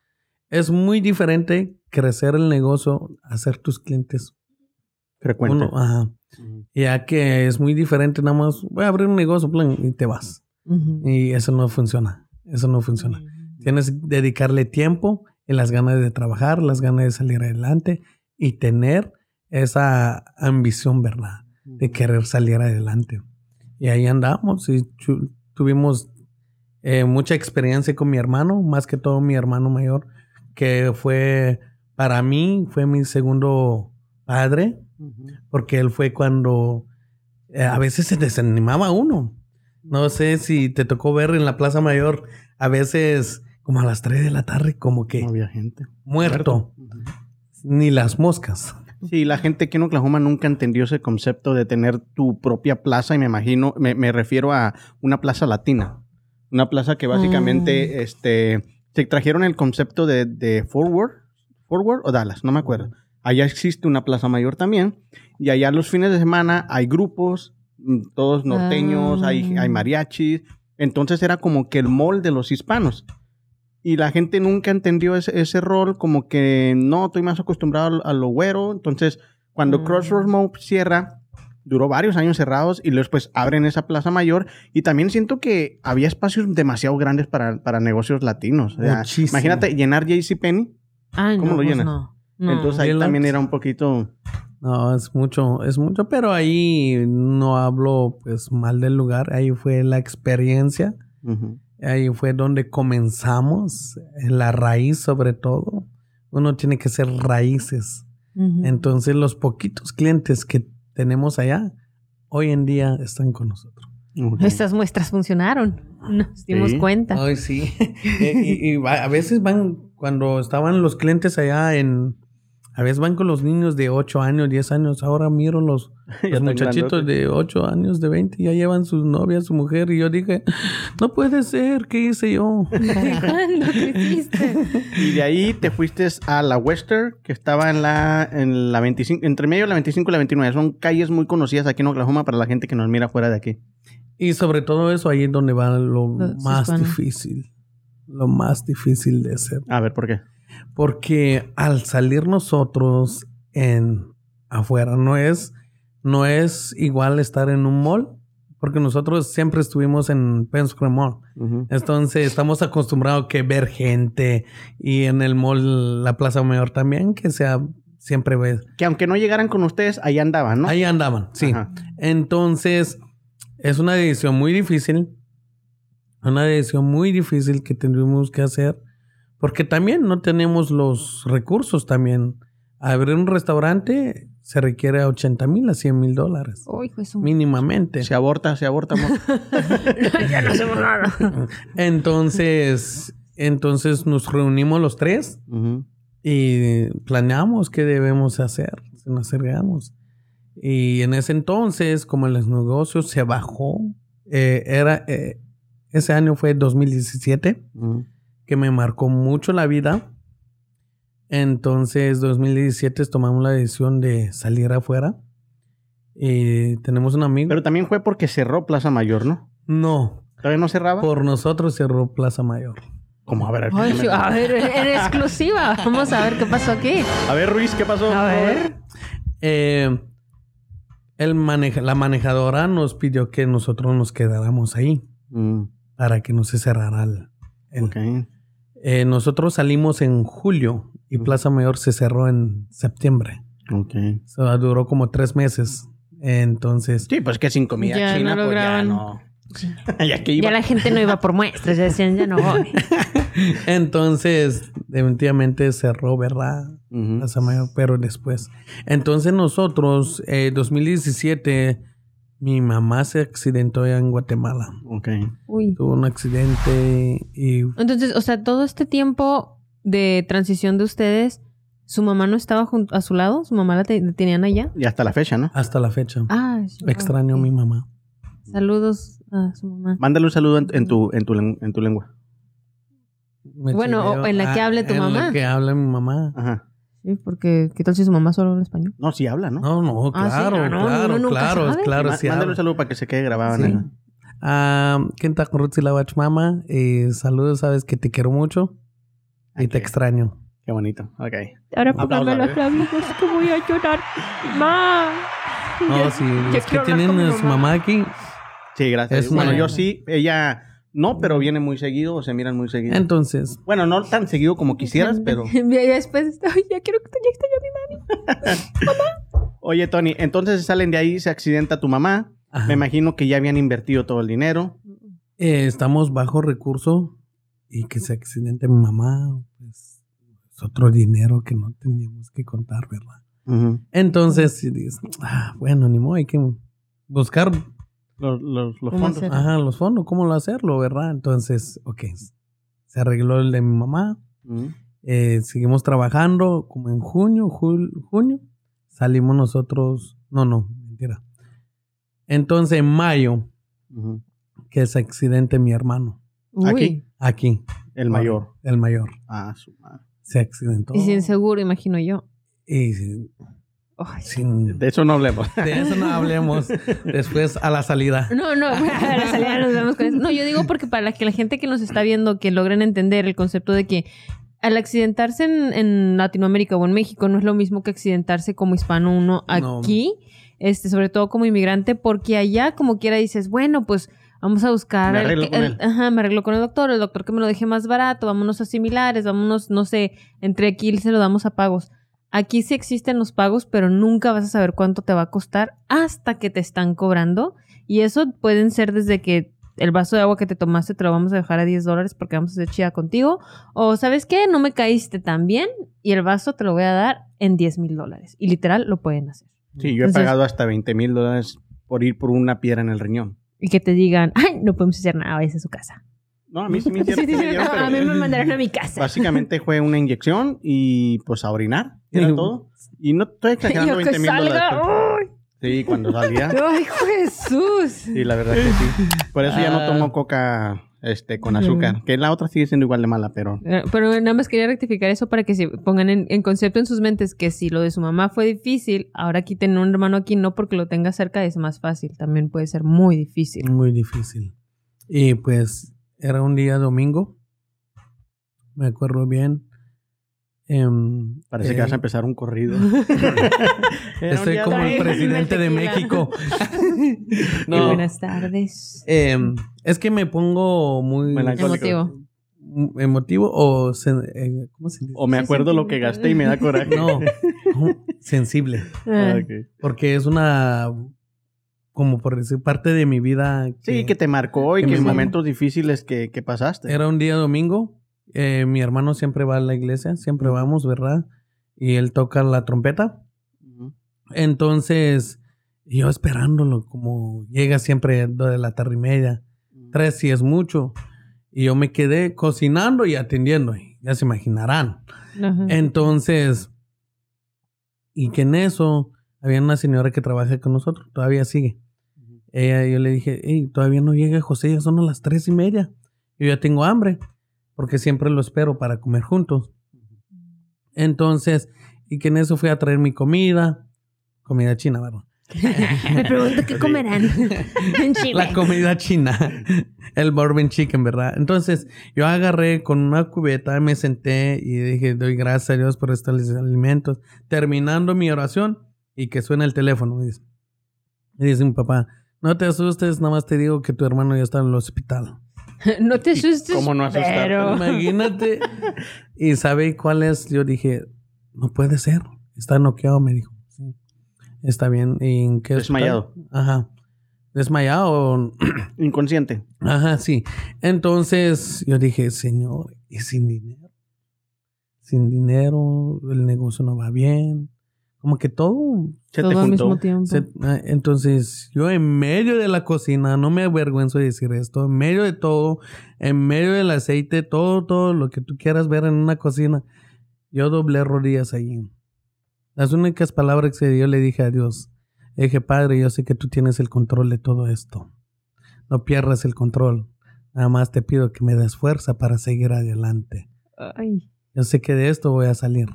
Es muy diferente crecer el negocio, hacer tus clientes Frecuente. Uno, ajá. Ya que es muy diferente, nada más voy a abrir un negocio plan, y te vas. Y eso no funciona. Eso no funciona. Tienes que dedicarle tiempo y las ganas de trabajar, las ganas de salir adelante y tener esa ambición, ¿verdad? De querer salir adelante. Y ahí andamos y tuvimos eh, mucha experiencia con mi hermano, más que todo mi hermano mayor, que fue, para mí, fue mi segundo padre, porque él fue cuando eh, a veces se desanimaba uno. No sé si te tocó ver en la Plaza Mayor, a veces como a las 3 de la tarde, como que No había gente. muerto, ni las moscas. Sí, la gente aquí en Oklahoma nunca entendió ese concepto de tener tu propia plaza y me imagino, me, me refiero a una plaza latina. Una plaza que básicamente, este, se trajeron el concepto de, de Forward, Forward o Dallas, no me acuerdo. Allá existe una plaza mayor también y allá los fines de semana hay grupos, mm, todos norteños, hay, Ah. hay mariachis. Entonces era como que el mall de los hispanos. Y la gente nunca entendió ese, ese rol, como que no, estoy más acostumbrado a, a lo güero. Entonces, cuando Mm. Crossroads Mall cierra, duró varios años cerrados y luego pues abren esa plaza mayor. Y también siento que había espacios demasiado grandes para, para negocios latinos. O sea, imagínate llenar JCPenney. Ay, ¿Cómo no, lo pues llenas? no. No. Entonces ahí Relax. también era un poquito... No, es mucho, es mucho, pero ahí no hablo pues mal del lugar, ahí fue la experiencia, ujú. Ahí fue donde comenzamos, en la raíz sobre todo. Uno tiene que ser raíces. Entonces los poquitos clientes que tenemos allá, hoy en día están con nosotros. Ok. Estas muestras funcionaron. Nos dimos Sí. cuenta. Ay, sí. *laughs* y, y- y a veces van, cuando estaban los clientes allá en... A veces van con los niños de 8 años, 10 años. Ahora miro los, *laughs* los muchachitos de 8 años, de 20, ya llevan sus novias, su mujer. Y yo dije, no puede ser, ¿qué hice yo? *laughs* ¿Cuándo creciste? Y de ahí te fuiste a la Western, que estaba en la, en la 25, entre medio de la 25 y la 29. Son calles muy conocidas aquí en Oklahoma para la gente que nos mira fuera de aquí. Y sobre todo eso, ahí es donde va lo más difícil. Lo más difícil de hacer. A ver, ¿por qué? Porque al salir nosotros en afuera, no es, no es igual estar en un mall, porque nosotros siempre estuvimos en Pensacola Mall. Entonces estamos acostumbrados que ver gente y en el mall, la Plaza Mayor también, que sea siempre ves. Que aunque no llegaran con ustedes, ahí andaban, ¿no? Ahí andaban, sí. Ajá. Entonces, es una decisión muy difícil. Una decisión muy difícil que tendríamos que hacer. Porque también no tenemos los recursos también. Abrir un restaurante se requiere a 80 mil a 100 mil dólares. Mínimamente. Se aborta, se aborta. *laughs* ya no hacemos nada. Entonces, entonces nos reunimos los tres Ujú. y planeamos qué debemos hacer, si nos acercamos. Y en ese entonces, como los negocios se bajó, eh, era, eh, ese año fue 2017, Ujú. Que me marcó mucho la vida. Entonces, 2017 tomamos la decisión de salir afuera. Y tenemos un amigo. Pero también fue porque cerró Plaza Mayor, ¿no? no, ¿Todavía no cerraba? por nosotros cerró Plaza Mayor. Como, a ver, Ay, explícame. a ver, en exclusiva. Vamos a ver qué pasó aquí. a ver, Ruiz, ¿qué pasó? A ver. Eh, el maneja- la manejadora nos pidió que nosotros nos quedáramos ahí Mm, para que no se cerrara el... el- ok. Eh, nosotros salimos en julio y. Plaza Mayor se cerró en septiembre. Ok. O sea, duró como tres meses. Entonces, Sí, pues que sin comida Ya china, no pues ya no. *laughs* ya que iba. Ya la gente no iba por muestras, ya decían, ya no voy. *laughs* entonces, definitivamente cerró, ¿verdad? Plaza Mayor, pero después. Entonces nosotros, eh, 2017, mi mamá se accidentó allá en Guatemala. Ok. Uy. Tuvo un accidente y Entonces, o sea, todo este tiempo de transición de ustedes, ¿su mamá no estaba junto a su lado? ¿Su mamá la te- la tenían allá? Y hasta la fecha, ¿no? hasta la fecha. Ah, sí, Extraño a mi mamá. Saludos a su mamá. Mándale un saludo en, en tu, en, tu, en tu lengua. Me Bueno, o en la que hable tu en mamá. la que hable mi mamá. Ajá. Sí, porque ¿qué tal si su mamá solo habla español? No, sí habla, ¿no? No, no, Ah, sí, claro, ah, no, claro, claro, sabe. claro, Ma- sí Mándale un habla. saludo para que se quede grabado Sí. en el... Ah, Kenta Rutzilawach mama, eh, saludos, sabes que te quiero mucho y te extraño. Qué bonito. Ok. Ahora póngame los ¿eh? labios, que voy a llorar. ¡Ma! No, sí, los que tienen a su mamá. aquí. Sí, gracias. Es bueno, yo sí. Ella no, pero viene muy seguido o se miran muy seguido. Entonces, Bueno, no tan seguido como quisieras, pero... *laughs* Y después, *laughs* ay, ya quiero que ya extraño a mi mami. *laughs* Oye, Tony, entonces salen de ahí, se accidenta tu mamá. ajá. Me imagino que ya habían invertido todo el dinero. Eh, estamos bajo recurso y que se accidente mi mamá, pues es otro dinero que no teníamos que contar, ¿verdad? Entonces, dices, ah, bueno, ni modo, hay que buscar Los, los, los ¿Cómo fondos. hacer? ajá, los fondos, cómo lo hacerlo, ¿verdad? Entonces, ok, se arregló el de mi mamá, eh, seguimos trabajando como en junio, jul- junio, salimos nosotros, no, no, mentira. Entonces, en mayo, que es accidente mi hermano, Aquí. aquí, El mayor. el mayor, Ah, su madre. se accidentó. Y sin seguro, imagino yo. Y sin- Ay. sin- De eso no hablemos. de eso no hablemos después a la salida. No, no, *laughs* a la salida nos vemos con eso. No, yo digo porque para que la gente que nos está viendo, que logren entender el concepto de que al accidentarse en, en Latinoamérica o en México no es lo mismo que accidentarse como hispano uno No. aquí, este, sobre todo como inmigrante, porque allá como quiera dices, bueno, pues vamos a buscar... Me arreglo con el- él. Ajá, me arreglo con el doctor, el doctor que me lo deje más barato, vámonos a similares, vámonos, no sé, entre aquí se lo damos a pagos. Aquí sí existen los pagos, pero nunca vas a saber cuánto te va a costar hasta que te están cobrando. Y eso pueden ser desde que el vaso de agua que te tomaste te lo vamos a dejar a 10 dólares porque vamos a hacer chida contigo. O, ¿sabes qué? No me caíste tan bien y el vaso te lo voy a dar en 10 mil dólares. Y literal lo pueden hacer. Sí, yo he Entonces- pagado hasta 20 mil dólares por ir por una piedra en el riñón. Y que te digan, ay, no podemos hacer nada, vayas a su casa. No, a mí sí me hicieron. Sí, sí, sí me no, pero- a mí me mandaron a mi casa. Básicamente fue una inyección y pues a orinar. Era Digo, todo. Y no estoy exagerando *laughs* Yo 20 que mil dólares. Sí, cuando salía. *laughs* ¡Ay, Jesús! Sí, la verdad que sí. Por eso ya no Ah. tomo coca este, con azúcar. Que la otra sigue siendo igual de mala, pero... Eh, Pero nada más quería rectificar eso para que se pongan en, en concepto en sus mentes que si lo de su mamá fue difícil, ahora aquí tener un hermano aquí no porque lo tenga cerca es más fácil. También puede ser muy difícil. Muy difícil. Y pues era un día domingo. Me acuerdo bien. Em, Parece eh, que vas a empezar un corrido. *laughs* *laughs* Estoy como el presidente de. México. *laughs* No, Buenas tardes. em, es que me pongo muy. Emotivo. emotivo o sen- eh, ¿cómo se dice? O me acuerdo lo que gasté y me da coraje. No, sensible, Ah, porque es una como por decir parte de mi vida. Sí, que te marcó y que en momentos difíciles que, que pasaste. Era un día domingo. eh, mi hermano siempre va a la iglesia, siempre vamos, ¿verdad? Y él toca la trompeta. Entonces, yo esperándolo, como llega siempre de la tarde y media, tres si es mucho. Y yo me quedé cocinando y atendiendo, ya se imaginarán. ajá. Entonces, y que en eso había una señora que trabaja con nosotros, todavía sigue. Ella, yo le dije, hey, todavía no llega José, ya son las tres y media. Yo ya tengo hambre, porque siempre lo espero para comer juntos. Entonces, y que en eso fui a traer mi comida, comida china, ¿verdad? *laughs* Me pregunto qué comerán *laughs* en Chile. La comida china, el bourbon chicken, ¿verdad? Entonces, yo agarré con una cubeta, me senté y dije, doy gracias a Dios por estos alimentos. Terminando mi oración y que suena el teléfono, me dice. Me dice mi papá, no te asustes, nada más te digo que tu hermano ya está en el hospital. *laughs* no te asustes. cómo no asustarte? pero- *laughs* Imagínate. y ¿sabe cuál es? Yo dije, no puede ser. Está noqueado, me dijo. Sí. Está bien. ¿Y en qué hospital? Desmayado. Ajá. Desmayado. *clears throat* Inconsciente. Ajá, sí. Entonces yo dije, Señor, ¿y sin dinero? Sin dinero, el negocio no va bien. Como que todo. Se todo te al mismo tiempo. se- ah, entonces yo en medio de la cocina, no me avergüenzo de decir esto, en medio de todo, en medio del aceite, todo, todo lo que tú quieras ver en una cocina, yo doblé rodillas ahí. Las únicas palabras que yo le dije a Dios, le dije, Padre, yo sé que tú tienes el control de todo esto. No pierdas el control. Nada más te pido que me des fuerza para seguir adelante. Ay. Yo sé que de esto voy a salir.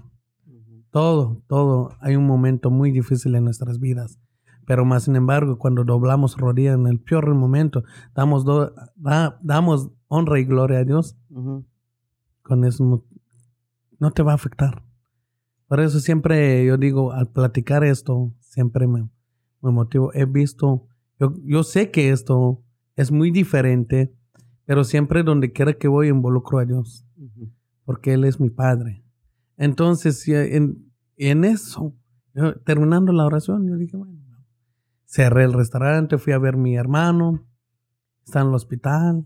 Todo, todo. Hay un momento muy difícil en nuestras vidas. Pero más sin embargo, cuando doblamos rodillas en el peor momento, damos, do- da- damos honra y gloria a Dios. Con eso no- no te va a afectar. Por eso siempre yo digo, al platicar esto, siempre me, me motivo. He visto, yo, yo sé que esto es muy diferente, pero siempre donde quiera que voy involucro a Dios, porque Él es mi Padre. Entonces, en, en eso, yo, terminando la oración, yo dije, bueno, cerré el restaurante, fui a ver a mi hermano, está en el hospital.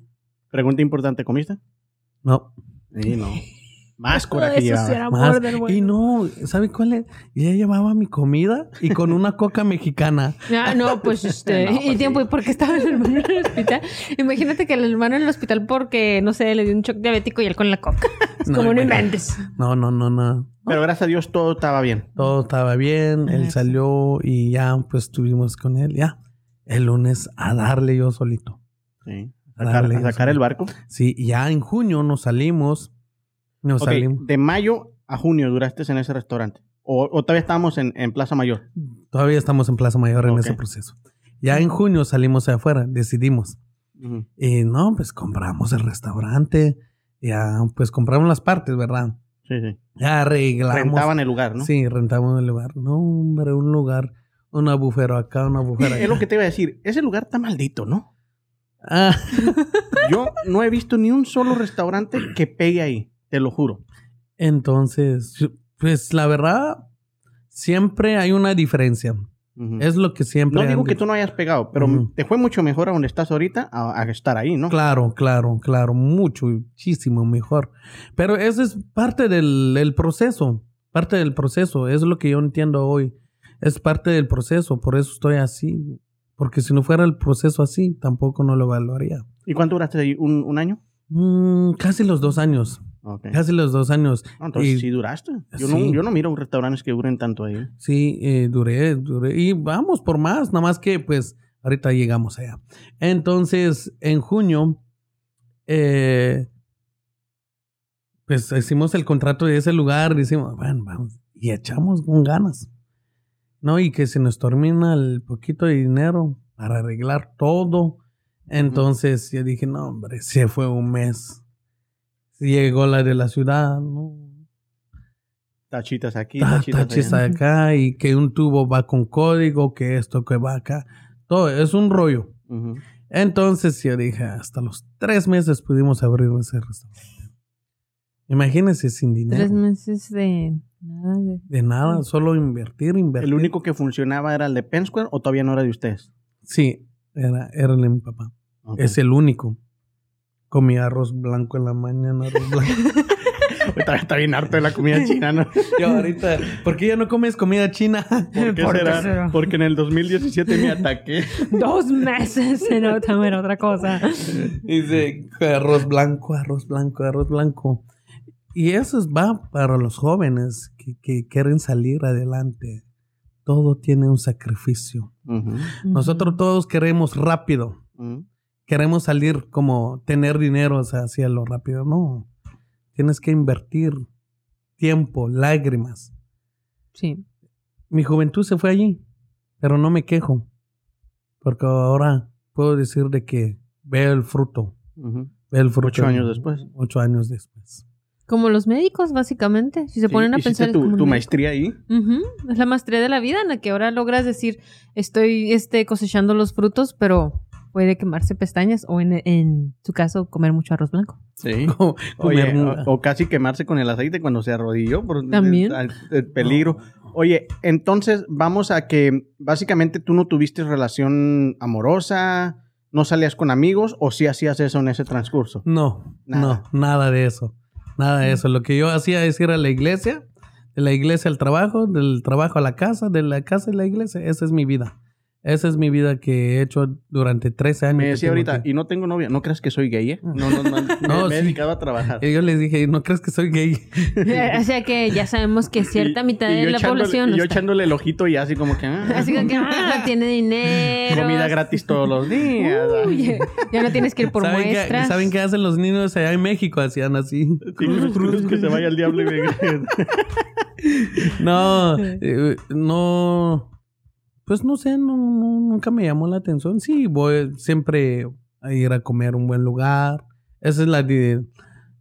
Pregunta importante, ¿comiste? No, Sí, no. Más coraje Eso llevaba. sí era más. bueno. Y no, ¿sabe cuál es? Ya llevaba mi comida y con una coca mexicana. *laughs* Ah, no, pues este. *laughs* No, pues y tiempo, sí. ¿y por qué estaba el hermano en el hospital? Imagínate que el hermano en el hospital porque, no sé, le dio un shock diabético y él con la coca. *laughs* Es No, como no inventes. No, no, no, no. Pero gracias a Dios todo estaba bien. Todo estaba bien, él salió y ya pues estuvimos con él, ya. El lunes a darle yo solito. Sí. A sacar, a sacar el barco. Sí, y ya en junio nos salimos. Salimos. de mayo a junio duraste en ese restaurante. O, o todavía estábamos en, en Plaza Mayor. Todavía estamos en Plaza Mayor en ese proceso. Ya en junio salimos afuera, decidimos. Y no, pues compramos el restaurante. Ya, pues compramos las partes, ¿verdad? Sí, sí. Ya arreglamos. Rentaban el lugar, ¿no? Sí, rentamos el lugar. No, hombre, un lugar. Un agujero acá, un agujero allá. Es lo que te iba a decir. Ese lugar está maldito, ¿no? Ah, Yo no he visto ni un solo restaurante que pegue ahí. Te lo juro. entonces, pues la verdad, siempre hay una diferencia. Ujú. Es lo que siempre. No digo que tú no hayas pegado, pero Ujú. te fue mucho mejor a donde estás ahorita a, a estar ahí, ¿no? Claro, claro, claro, mucho, muchísimo mejor. Pero eso es parte del, del proceso, parte del proceso, es lo que yo entiendo hoy. Es parte del proceso, por eso estoy así. Porque si no fuera el proceso así, tampoco no lo valoraría. ¿Y cuánto duraste ahí? ¿Un, un año? Mm, casi los dos años, Ok. casi los dos años. No, entonces Y- sí duraste. Yo, Sí. no, yo no miro restaurantes que duren tanto ahí. Sí, eh, duré, duré. Y vamos por más, nada más que pues ahorita llegamos allá. Entonces, en junio, eh, pues hicimos el contrato de ese lugar, decimos, bueno, vamos, y echamos con ganas. No, y que se nos termina el poquito de dinero para arreglar todo. Entonces yo dije, no, hombre, se fue un mes. Llegó la de la ciudad, ¿no? Tachitas aquí, Ta- tachitas, taches allá. acá y que un tubo va con código, que esto que va acá. Todo es un rollo. Entonces yo dije, hasta los tres meses pudimos abrir ese restaurante. Imagínense sin dinero. Tres meses de nada de. De nada, solo invertir, invertir. ¿El único que funcionaba era el de Penn Square o todavía no era de ustedes? Sí, era, era el de mi papá. Es el único. Comía arroz blanco en la mañana, arroz blanco. *laughs* Está, está bien harto de la comida china, ¿no? Yo ahorita, ¿por qué ya no comes comida china? ¿Por qué ¿Por qué será? será? Porque en el 2017 me ataqué. Dos meses en otra, otra cosa. Dice arroz blanco, arroz blanco, arroz blanco. Y eso es- va para los jóvenes que, que quieren salir adelante. Todo tiene un sacrificio. Nosotros todos queremos rápido. Queremos salir como tener dinero o sea, hacia lo rápido. No. Tienes que invertir tiempo, lágrimas. Sí. Mi juventud se fue allí, pero no me quejo. Porque ahora puedo decir de que veo el fruto. Veo el fruto. Ocho años después. Ocho años después. Como los médicos, básicamente. Si se Sí, ponen a ¿hiciste pensar. es tu, tu maestría ahí? Es la maestría de la vida en la que ahora logras decir, estoy este, cosechando los frutos, pero puede quemarse pestañas o en, en su caso comer mucho arroz blanco. Sí. *laughs* Como Oye, comer- o, o casi quemarse con el aceite cuando se arrodilló por También. el, el peligro. Oye, entonces vamos a que básicamente tú no tuviste relación amorosa, no salías con amigos o sí hacías eso en ese transcurso. No, Nada. no, nada de eso. Nada de eso. Lo que yo hacía es ir a la iglesia, de la iglesia al trabajo, del trabajo a la casa, de la casa a la iglesia. Esa es mi vida. Esa es mi vida que he hecho durante 13 años. Me que decía ahorita, aquí. y no tengo novia, ¿no crees que soy gay? eh? No, no, no, *laughs* me, No, me he sí. dedicado a trabajar. Y yo les dije, ¿no crees que soy gay? *laughs* o sea que ya sabemos que cierta Y- mitad y de la población Y no yo está. echándole el ojito y así como que... ah, Así que ah, *laughs* tiene dinero. comida gratis todos los días. Uy, ya no tienes que ir por ¿Saben muestras. ¿Saben qué hacen los niños allá en México? Hacían así. Sí, cruz, cruz, que se vaya el diablo y venga. No, eh, no. Pues no sé, no, no- nunca me llamó la atención. Sí, voy siempre a ir a comer a un buen lugar. Esa es la, di-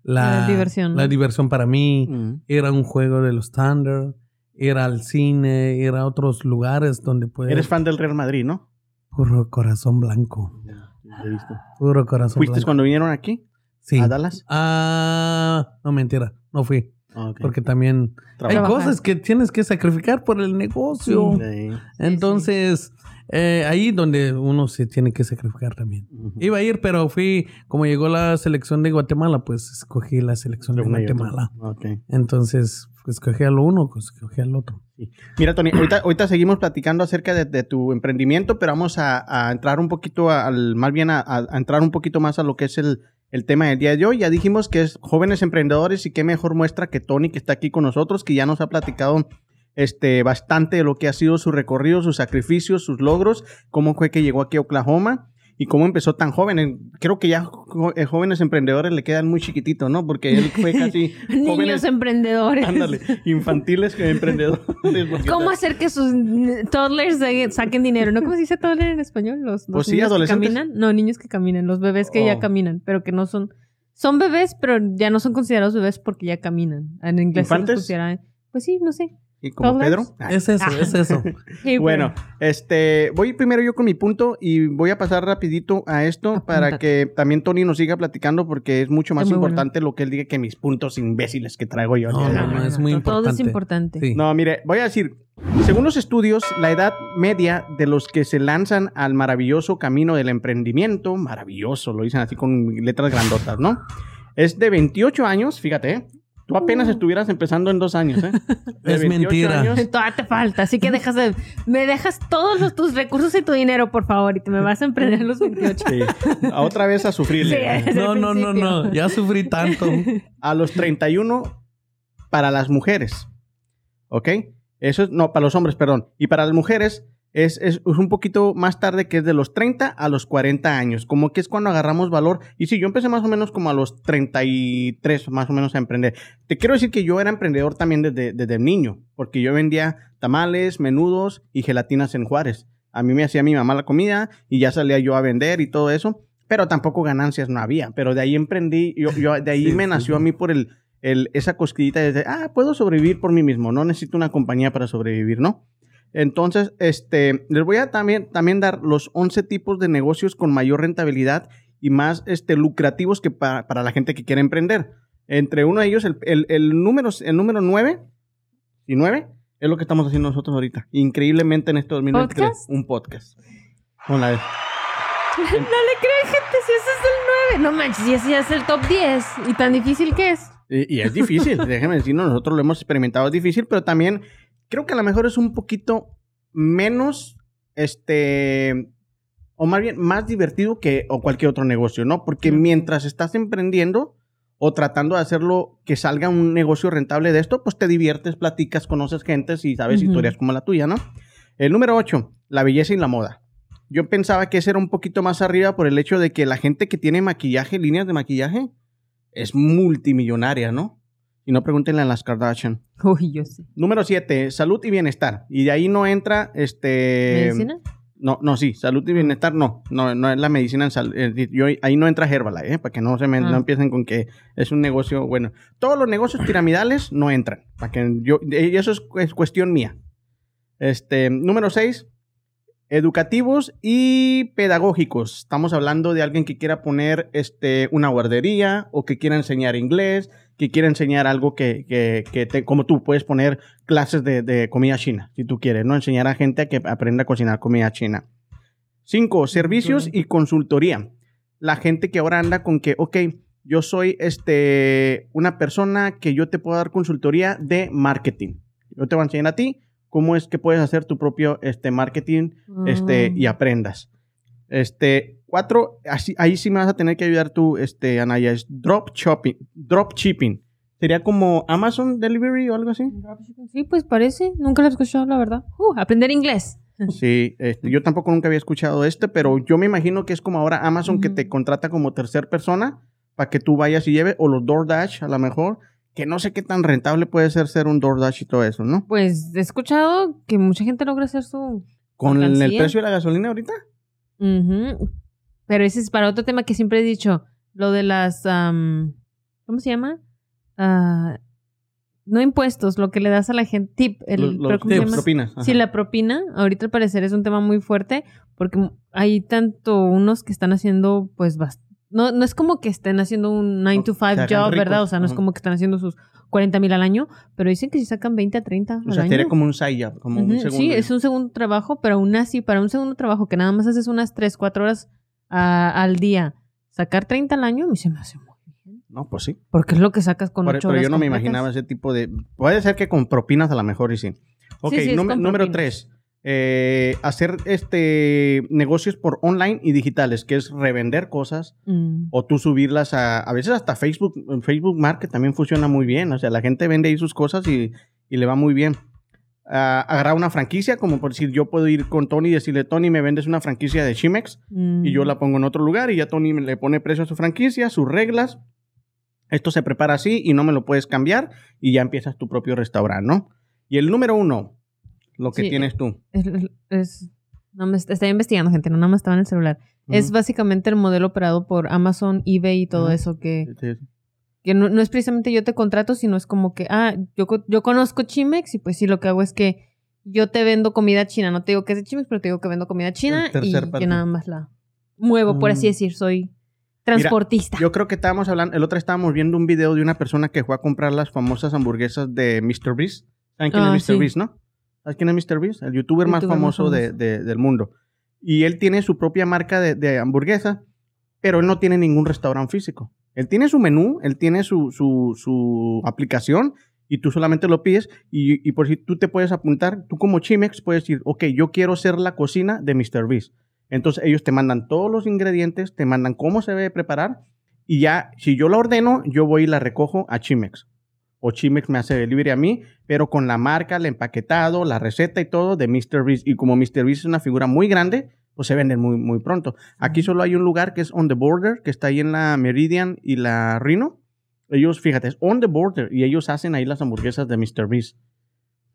la, La diversión, la diversión para mí. Mm. Ir a un juego de los Thunder, ir al cine, ir a otros lugares donde puedes... Eres fan del Real Madrid, ¿no? Puro corazón blanco. Ya, he visto. Puro corazón ¿Fuiste blanco. cuando vinieron aquí? Sí. ¿A Dallas? Ah, no, mentira. No fui. Porque también hay cosas que tienes que sacrificar por el negocio. Sí. Entonces, eh, ahí donde uno se tiene que sacrificar también. Iba a ir, pero fui, como llegó la selección de Guatemala, pues escogí la selección de. Guatemala. Entonces, pues, escogí al uno, pues escogí al otro. Mira, Tony, ahorita, ahorita seguimos platicando acerca de, de tu emprendimiento, pero vamos a, a entrar un poquito al, más bien a, a entrar un poquito más a lo que es el, el tema del día de hoy. Ya dijimos que es jóvenes emprendedores y qué mejor muestra que Tony, que está aquí con nosotros, que ya nos ha platicado este, bastante de lo que ha sido su recorrido, sus sacrificios, sus logros, cómo fue que llegó aquí a Oklahoma y cómo empezó tan joven. En- Creo que ya eh, jóvenes emprendedores le quedan muy chiquititos, ¿no? Porque él fue *laughs* casi Niños jóvenes, emprendedores. ándale, infantiles emprendedores. *laughs* ¿Cómo hacer que sus toddlers sa- saquen dinero? ¿No? ¿Cómo se dice toddler en español? Los, los Pues sí, niños que adolescentes. caminan. No, niños que caminan. Los bebés que Oh. ya caminan, pero que no son... Son bebés, pero ya no son considerados bebés porque ya caminan. En inglés se les ¿Infantes? considera- Pues sí, no sé. Y como. Pedro. Ah. Es eso, es eso. *laughs* *laughs* Bueno, este, voy primero yo con mi punto y voy a pasar rapidito a esto Apúntate. para que también Tony nos siga platicando porque es mucho más muy importante lo que él diga que mis puntos imbéciles que traigo yo. No, no, no, es muy Todo es importante. importante. Sí. No, mire, voy a decir, según los estudios, la edad media de los que se lanzan al maravilloso camino del emprendimiento, maravilloso, lo dicen así con letras grandotas, ¿no? Es de 28 años, fíjate, ¿eh? Tú apenas Uh. estuvieras empezando en dos años, ¿eh? *laughs* De Es mentira. *laughs* Todavía te falta, así que dejas de, me dejas todos los- tus recursos y tu dinero, por favor, y te me vas a emprender a los 28. Sí. A Otra vez a sufrirle. Sí, No, no, no, no. Ya sufrí tanto. *laughs* a los 31 para las mujeres. ¿Ok? Eso es, no, para los hombres, perdón. Y para las mujeres es, es- es un poquito más tarde, que es de los 30 a los 40 años. Como que es cuando agarramos valor. Y sí, yo empecé más o menos como a los 33, más o menos a emprender. Te quiero decir que yo era emprendedor también desde, desde niño, porque yo vendía tamales, menudos y gelatinas en Juárez. A mí me hacía mi mamá la comida y ya salía yo a vender y todo eso. Pero tampoco ganancias no había. Pero de ahí emprendí, yo, yo de ahí *laughs* Sí, me sí, nació sí. a mí por el, el, esa cosquillita de, ah, puedo sobrevivir por mí mismo, no necesito una compañía para sobrevivir, ¿no? Entonces, este, les voy a también, también dar los 11 tipos de negocios con mayor rentabilidad y más este, lucrativos que para, para la gente que quiere emprender. Entre uno de ellos, el, el, el número, el número 9 y 9 es lo que estamos haciendo nosotros ahorita. Increíblemente en este 2023. ¿Podcast? Un podcast. Con la- *laughs* No le creen, gente, si ese es el 9. No manches, y ese ya es el top 10. ¿Y tan difícil que es? Y, y es difícil, *laughs* déjeme decirlo, nosotros lo hemos experimentado, es difícil, pero también creo que a lo mejor es un poquito menos, este, o más bien más divertido que o cualquier otro negocio, ¿no? Porque mientras estás emprendiendo o tratando de hacerlo que salga un negocio rentable de esto, pues te diviertes, platicas, conoces gentes y sabes historias como la tuya, ¿no? El número 8, la belleza y la moda. Yo pensaba que ese era un poquito más arriba por el hecho de que la gente que tiene maquillaje, líneas de maquillaje, es multimillonaria, ¿no? Y no pregúntenle a las Kardashian. *laughs* Uy, yo sé. Número 7, salud y bienestar. Y de ahí no entra este. ¿Medicina? No, no, sí, salud y bienestar no. No, no es la medicina en salud. Yo, ahí no entra Herbalife, ¿eh? Para que no se me Ah. no empiecen con que es un negocio. Bueno, todos los negocios piramidales no entran. Para que yo. Y eso es, es cuestión mía. Este, número 6, educativos y pedagógicos. Estamos hablando de alguien que quiera poner este, una guardería o que quiera enseñar inglés, que quiera enseñar algo que, que, que te- como tú puedes poner clases de, de comida china, si tú quieres, ¿no? Enseñar a gente a que aprenda a cocinar comida china. Cinco, servicios y consultoría. La gente que ahora anda con que, ok, yo soy este, una persona que yo te puedo dar consultoría de marketing. Yo te voy a enseñar a ti cómo es que puedes hacer tu propio este, marketing este, y Ah. aprendas. Este, cuatro, así, ahí sí me vas a tener que ayudar tú, este, Anaya, es drop shopping, drop shipping. Sería como Amazon Delivery o algo así. Sí, pues parece. Nunca lo he escuchado, la verdad. Uh, aprender inglés. *laughs* Sí, este, yo tampoco nunca había escuchado este, pero yo me imagino que es como ahora Amazon que te contrata como tercer persona para que tú vayas y lleves, o los DoorDash a lo mejor, que no sé qué tan rentable puede ser ser un DoorDash y todo eso, ¿no? Pues he escuchado que mucha gente logra hacer su... Con el precio de la gasolina ahorita. Ujú. Pero ese es para otro tema que siempre he dicho. Lo de las... am, ¿cómo se llama? Ah, no impuestos, lo que le das a la gente, tip, el, Los- ¿cómo se tips, llama? propinas. Ajá. Sí, la propina, ahorita al parecer es un tema muy fuerte porque hay tanto unos que están haciendo, pues, no, no es como que estén haciendo un 9 to 5 Se hagan job, ¿verdad? O sea, no es como que están haciendo sus 40 mil al año, pero dicen que si sacan 20 a 30 O al sea, año. sería como un side como un Ujú, segundo. Sí, es un segundo trabajo, pero aún así, para un segundo trabajo que nada más haces unas 3, 4 horas ah, al día, sacar 30 al año, a mí se me hace muy bien. No, pues sí. Porque es lo que sacas con Por- 8 pero horas yo no me completas. imaginaba ese tipo de... Puede ser que con propinas a lo mejor y sí. Ok, Sí, sí, número- con número propinas. tres. Eh, hacer este negocios por online y digitales, que es revender cosas Mm. o tú subirlas a... A veces hasta Facebook, Facebook Market también funciona muy bien. O sea, la gente vende ahí sus cosas y, y le va muy bien. Ah, agarrar una franquicia, como por decir, yo puedo ir con Tony y decirle, Tony, me vendes una franquicia de Chimex Mm. y yo la pongo en otro lugar y ya Tony le pone precio a su franquicia, sus reglas. Esto se prepara así y no me lo puedes cambiar y ya empiezas tu propio restaurante, ¿no? Y el número uno, lo que Sí, tienes tú. Es, es- no me estaba investigando, gente, no nada más estaba en el celular. Es básicamente el modelo operado por Amazon, eBay y todo eso que, Sí, que no, no es precisamente yo te contrato, sino es como que, ah, yo, yo conozco Chimex y pues sí, lo que hago es que yo te vendo comida china. No te digo que es de Chimex, pero te digo que vendo comida china y tercer yo parte. nada más la muevo, por así Mm. decir, soy transportista. Yo creo que estábamos hablando, el otro estábamos viendo un video de una persona que fue a comprar las famosas hamburguesas de Mr. Beast. ¿Saben quién Ah, es Mr. sí. Beast, no? ¿Sabes quién es Mr. Beast? El youtuber más Youtuber más famoso, de- famoso. de- del mundo. Y él tiene su propia marca de, de hamburguesa, pero él no tiene ningún restaurante físico. Él tiene su menú, él tiene su, su, su aplicación y tú solamente lo pides y, y por si tú te puedes apuntar, tú como Chimex puedes decir, ok, yo quiero ser la cocina de Mr. Beast. Entonces ellos te mandan todos los ingredientes, te mandan cómo se debe preparar y ya, si yo la ordeno, yo voy y la recojo a Chimex. O Chimex me hace delivery a mí, pero con la marca, el empaquetado, la receta y todo de Mr. Beast. Y como Mr. Beast es una figura muy grande, pues se venden muy, muy pronto. Aquí solo hay un lugar que es On the Border, que está ahí en la Meridian y la Reno. Ellos, fíjate, es On the Border y ellos hacen ahí las hamburguesas de Mr. Beast.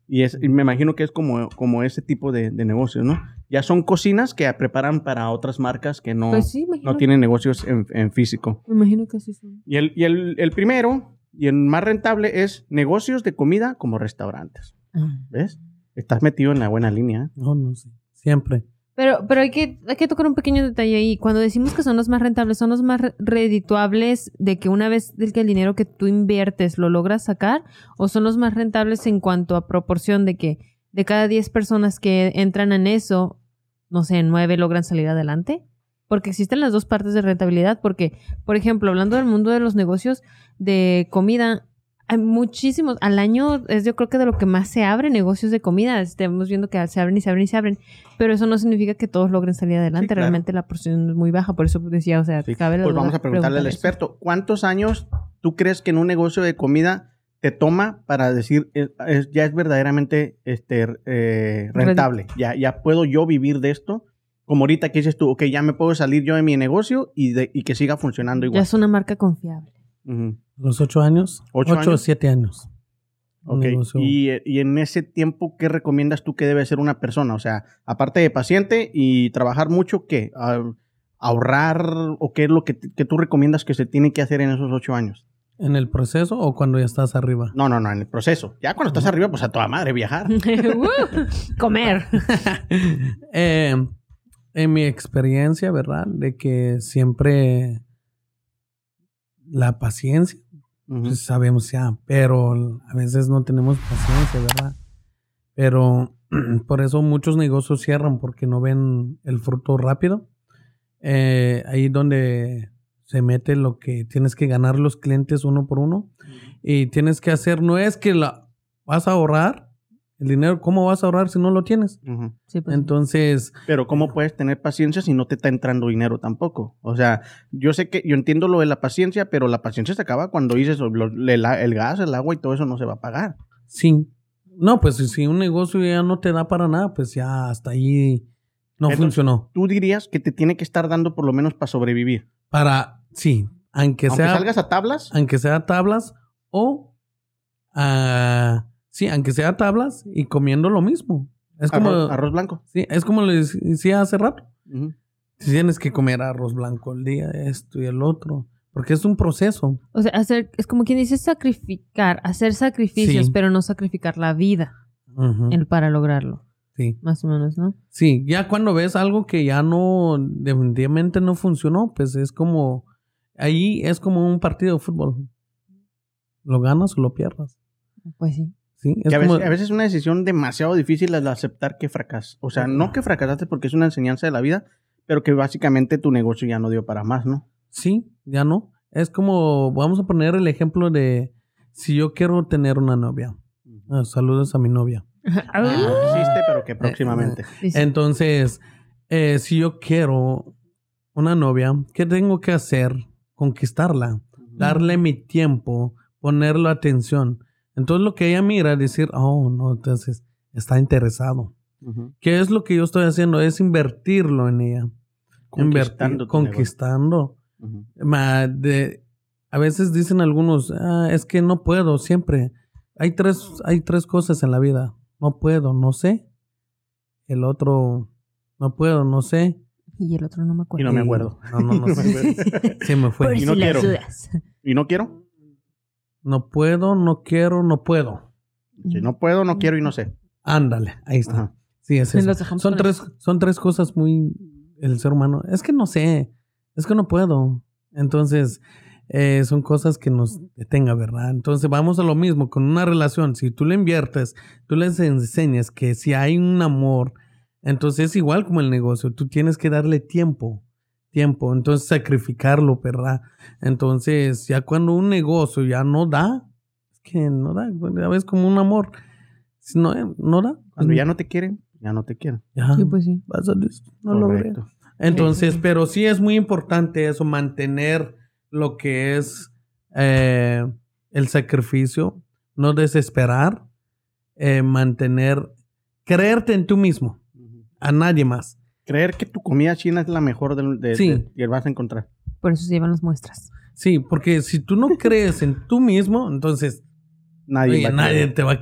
Y, es, y me imagino que es como, como ese tipo de, de negocios, ¿no? Ya son cocinas que preparan para otras marcas que no, pues sí, no tienen negocios en, en físico. me imagino que sí son. Y, el, y el, el primero y el más rentable es negocios de comida como restaurantes. Ah. ¿Ves? Estás metido en la buena línea. No, no sé. Siempre. Pero, pero hay que, hay que tocar un pequeño detalle ahí. Cuando decimos que son los más rentables, son los más re- redituables de que una vez del que el dinero que tú inviertes lo logras sacar, o son los más rentables en cuanto a proporción de que de cada 10 personas que entran en eso, no sé, 9 logran salir adelante. Porque existen las dos partes de rentabilidad. Porque, por ejemplo, hablando del mundo de los negocios de comida, hay muchísimos. Al año es yo creo que de lo que más se abre negocios de comida. Estamos viendo que se abren y se abren y se abren. Pero eso no significa que todos logren salir adelante. claro. Realmente la porción es muy baja. Por eso decía, o sea, Sí. cabe la Pues vamos a preguntarle al eso. experto, ¿cuántos años tú crees que en un negocio de comida te toma para decir es- es- ya es verdaderamente este, eh, rentable? Ya, ya puedo yo vivir de esto. Como ahorita que dices tú, ok, ya me puedo salir yo de mi negocio y, de, y que siga funcionando Ya igual. es una marca confiable. Los ocho años. ¿Ocho Ocho, o siete años. Ok. Y, y en ese tiempo, ¿qué recomiendas tú que debe ser una persona? O sea, aparte de paciente y trabajar mucho, ¿qué? Ah, ¿Ahorrar o qué es lo que, que tú recomiendas que se tiene que hacer en esos ocho años? ¿En el proceso o cuando ya estás arriba? No, no, no, en el proceso. Ya cuando estás arriba, pues a toda madre viajar. *laughs* Uh, Comer. *laughs* Eh, en mi experiencia, ¿verdad? De que siempre la paciencia, pues sabemos ya, pero a veces no tenemos paciencia, ¿verdad? Pero *clears throat* por eso muchos negocios cierran porque no ven el fruto rápido. Eh, ahí donde se mete lo que tienes que ganar los clientes uno por uno y tienes que hacer, no es que la vas a ahorrar el dinero, ¿cómo vas a ahorrar si no lo tienes? Sí, pues, Entonces, Pero ¿cómo puedes tener paciencia si no te está entrando dinero tampoco? O sea, yo sé que, yo entiendo lo de la paciencia, pero la paciencia se acaba cuando dices el, el gas, el agua y todo eso no se va a pagar. sí. No, pues si un negocio ya no te da para nada, pues ya hasta ahí no Entonces, funcionó. Tú dirías que te tiene que estar dando por lo menos para sobrevivir. Para, sí, aunque, Aunque sea, salgas a tablas, aunque sea tablas o, ah, sí, aunque sea tablas y comiendo lo mismo. Es como, arroz, arroz blanco. sí, es como les decía hace rato. Si tienes que comer arroz blanco el día, esto y el otro. Porque es un proceso. O sea, hacer, es como quien dice sacrificar, hacer sacrificios, Sí. pero no sacrificar la vida el- para lograrlo. Sí. Más o menos, ¿no? Sí, ya cuando ves algo que ya no, definitivamente no funcionó, pues es como, ahí es como un partido de fútbol. Lo ganas o lo pierdas. Pues sí. Sí, es Que a, como, veces, a veces es una decisión demasiado difícil el aceptar que fracasas. O sea, no que fracasaste porque es una enseñanza de la vida, pero que básicamente tu negocio ya no dio para más, ¿no? sí, ya no. Es como, vamos a poner el ejemplo de, si yo quiero tener una novia. Ah, saludos a mi novia. Ah, no existe, pero que próximamente. Sí, sí. Entonces, eh, si yo quiero una novia, ¿qué tengo que hacer? Conquistarla, darle mi tiempo, ponerle atención. Entonces lo que ella mira, decir, oh, no, entonces está interesado. ¿Qué es lo que yo estoy haciendo? Es invertirlo en ella. Conquistando Invertir, conquistando. Ujú. Ma- de- a veces dicen algunos, "Ah, es que no puedo siempre. Hay tres, hay tres cosas en la vida. No puedo, no sé. El otro, no puedo, no sé. Y el otro no me Y acuerdo. no me acuerdo. No, no, no No me sé. *laughs* acuerdo. Se me fue. Por Y si no las quiero. dudas. ¿Y no quiero? No puedo, no quiero, no puedo. Si no puedo, no quiero y no sé. Ándale, ahí está. Ajá. Sí, es eso. Son tres, son tres cosas muy el ser humano. Es que no sé, es que no puedo. Entonces, eh, son cosas que nos detenga, ¿verdad? Entonces, vamos a lo mismo con una relación. Si tú le inviertes, tú les enseñas que si hay un amor, entonces es igual como el negocio. Tú tienes que darle tiempo, tiempo. Entonces, sacrificarlo, ¿verdad? Entonces, ya cuando un negocio ya no da, es que no da, ya ves como un amor. Si no, no da. Cuando ya no te quieren, ya no te quieren. Ya, Sí, pues sí. vas a no logré. Entonces, pero sí es muy importante eso, mantener lo que es eh, el sacrificio, no desesperar, eh, mantener, creerte en tú mismo, a nadie más. Creer que tu comida china es la mejor del- de, Sí. de- que vas a encontrar. Por eso se llevan las muestras. Sí, porque si tú no crees en tú mismo, entonces Nadie, oye, va nadie te va a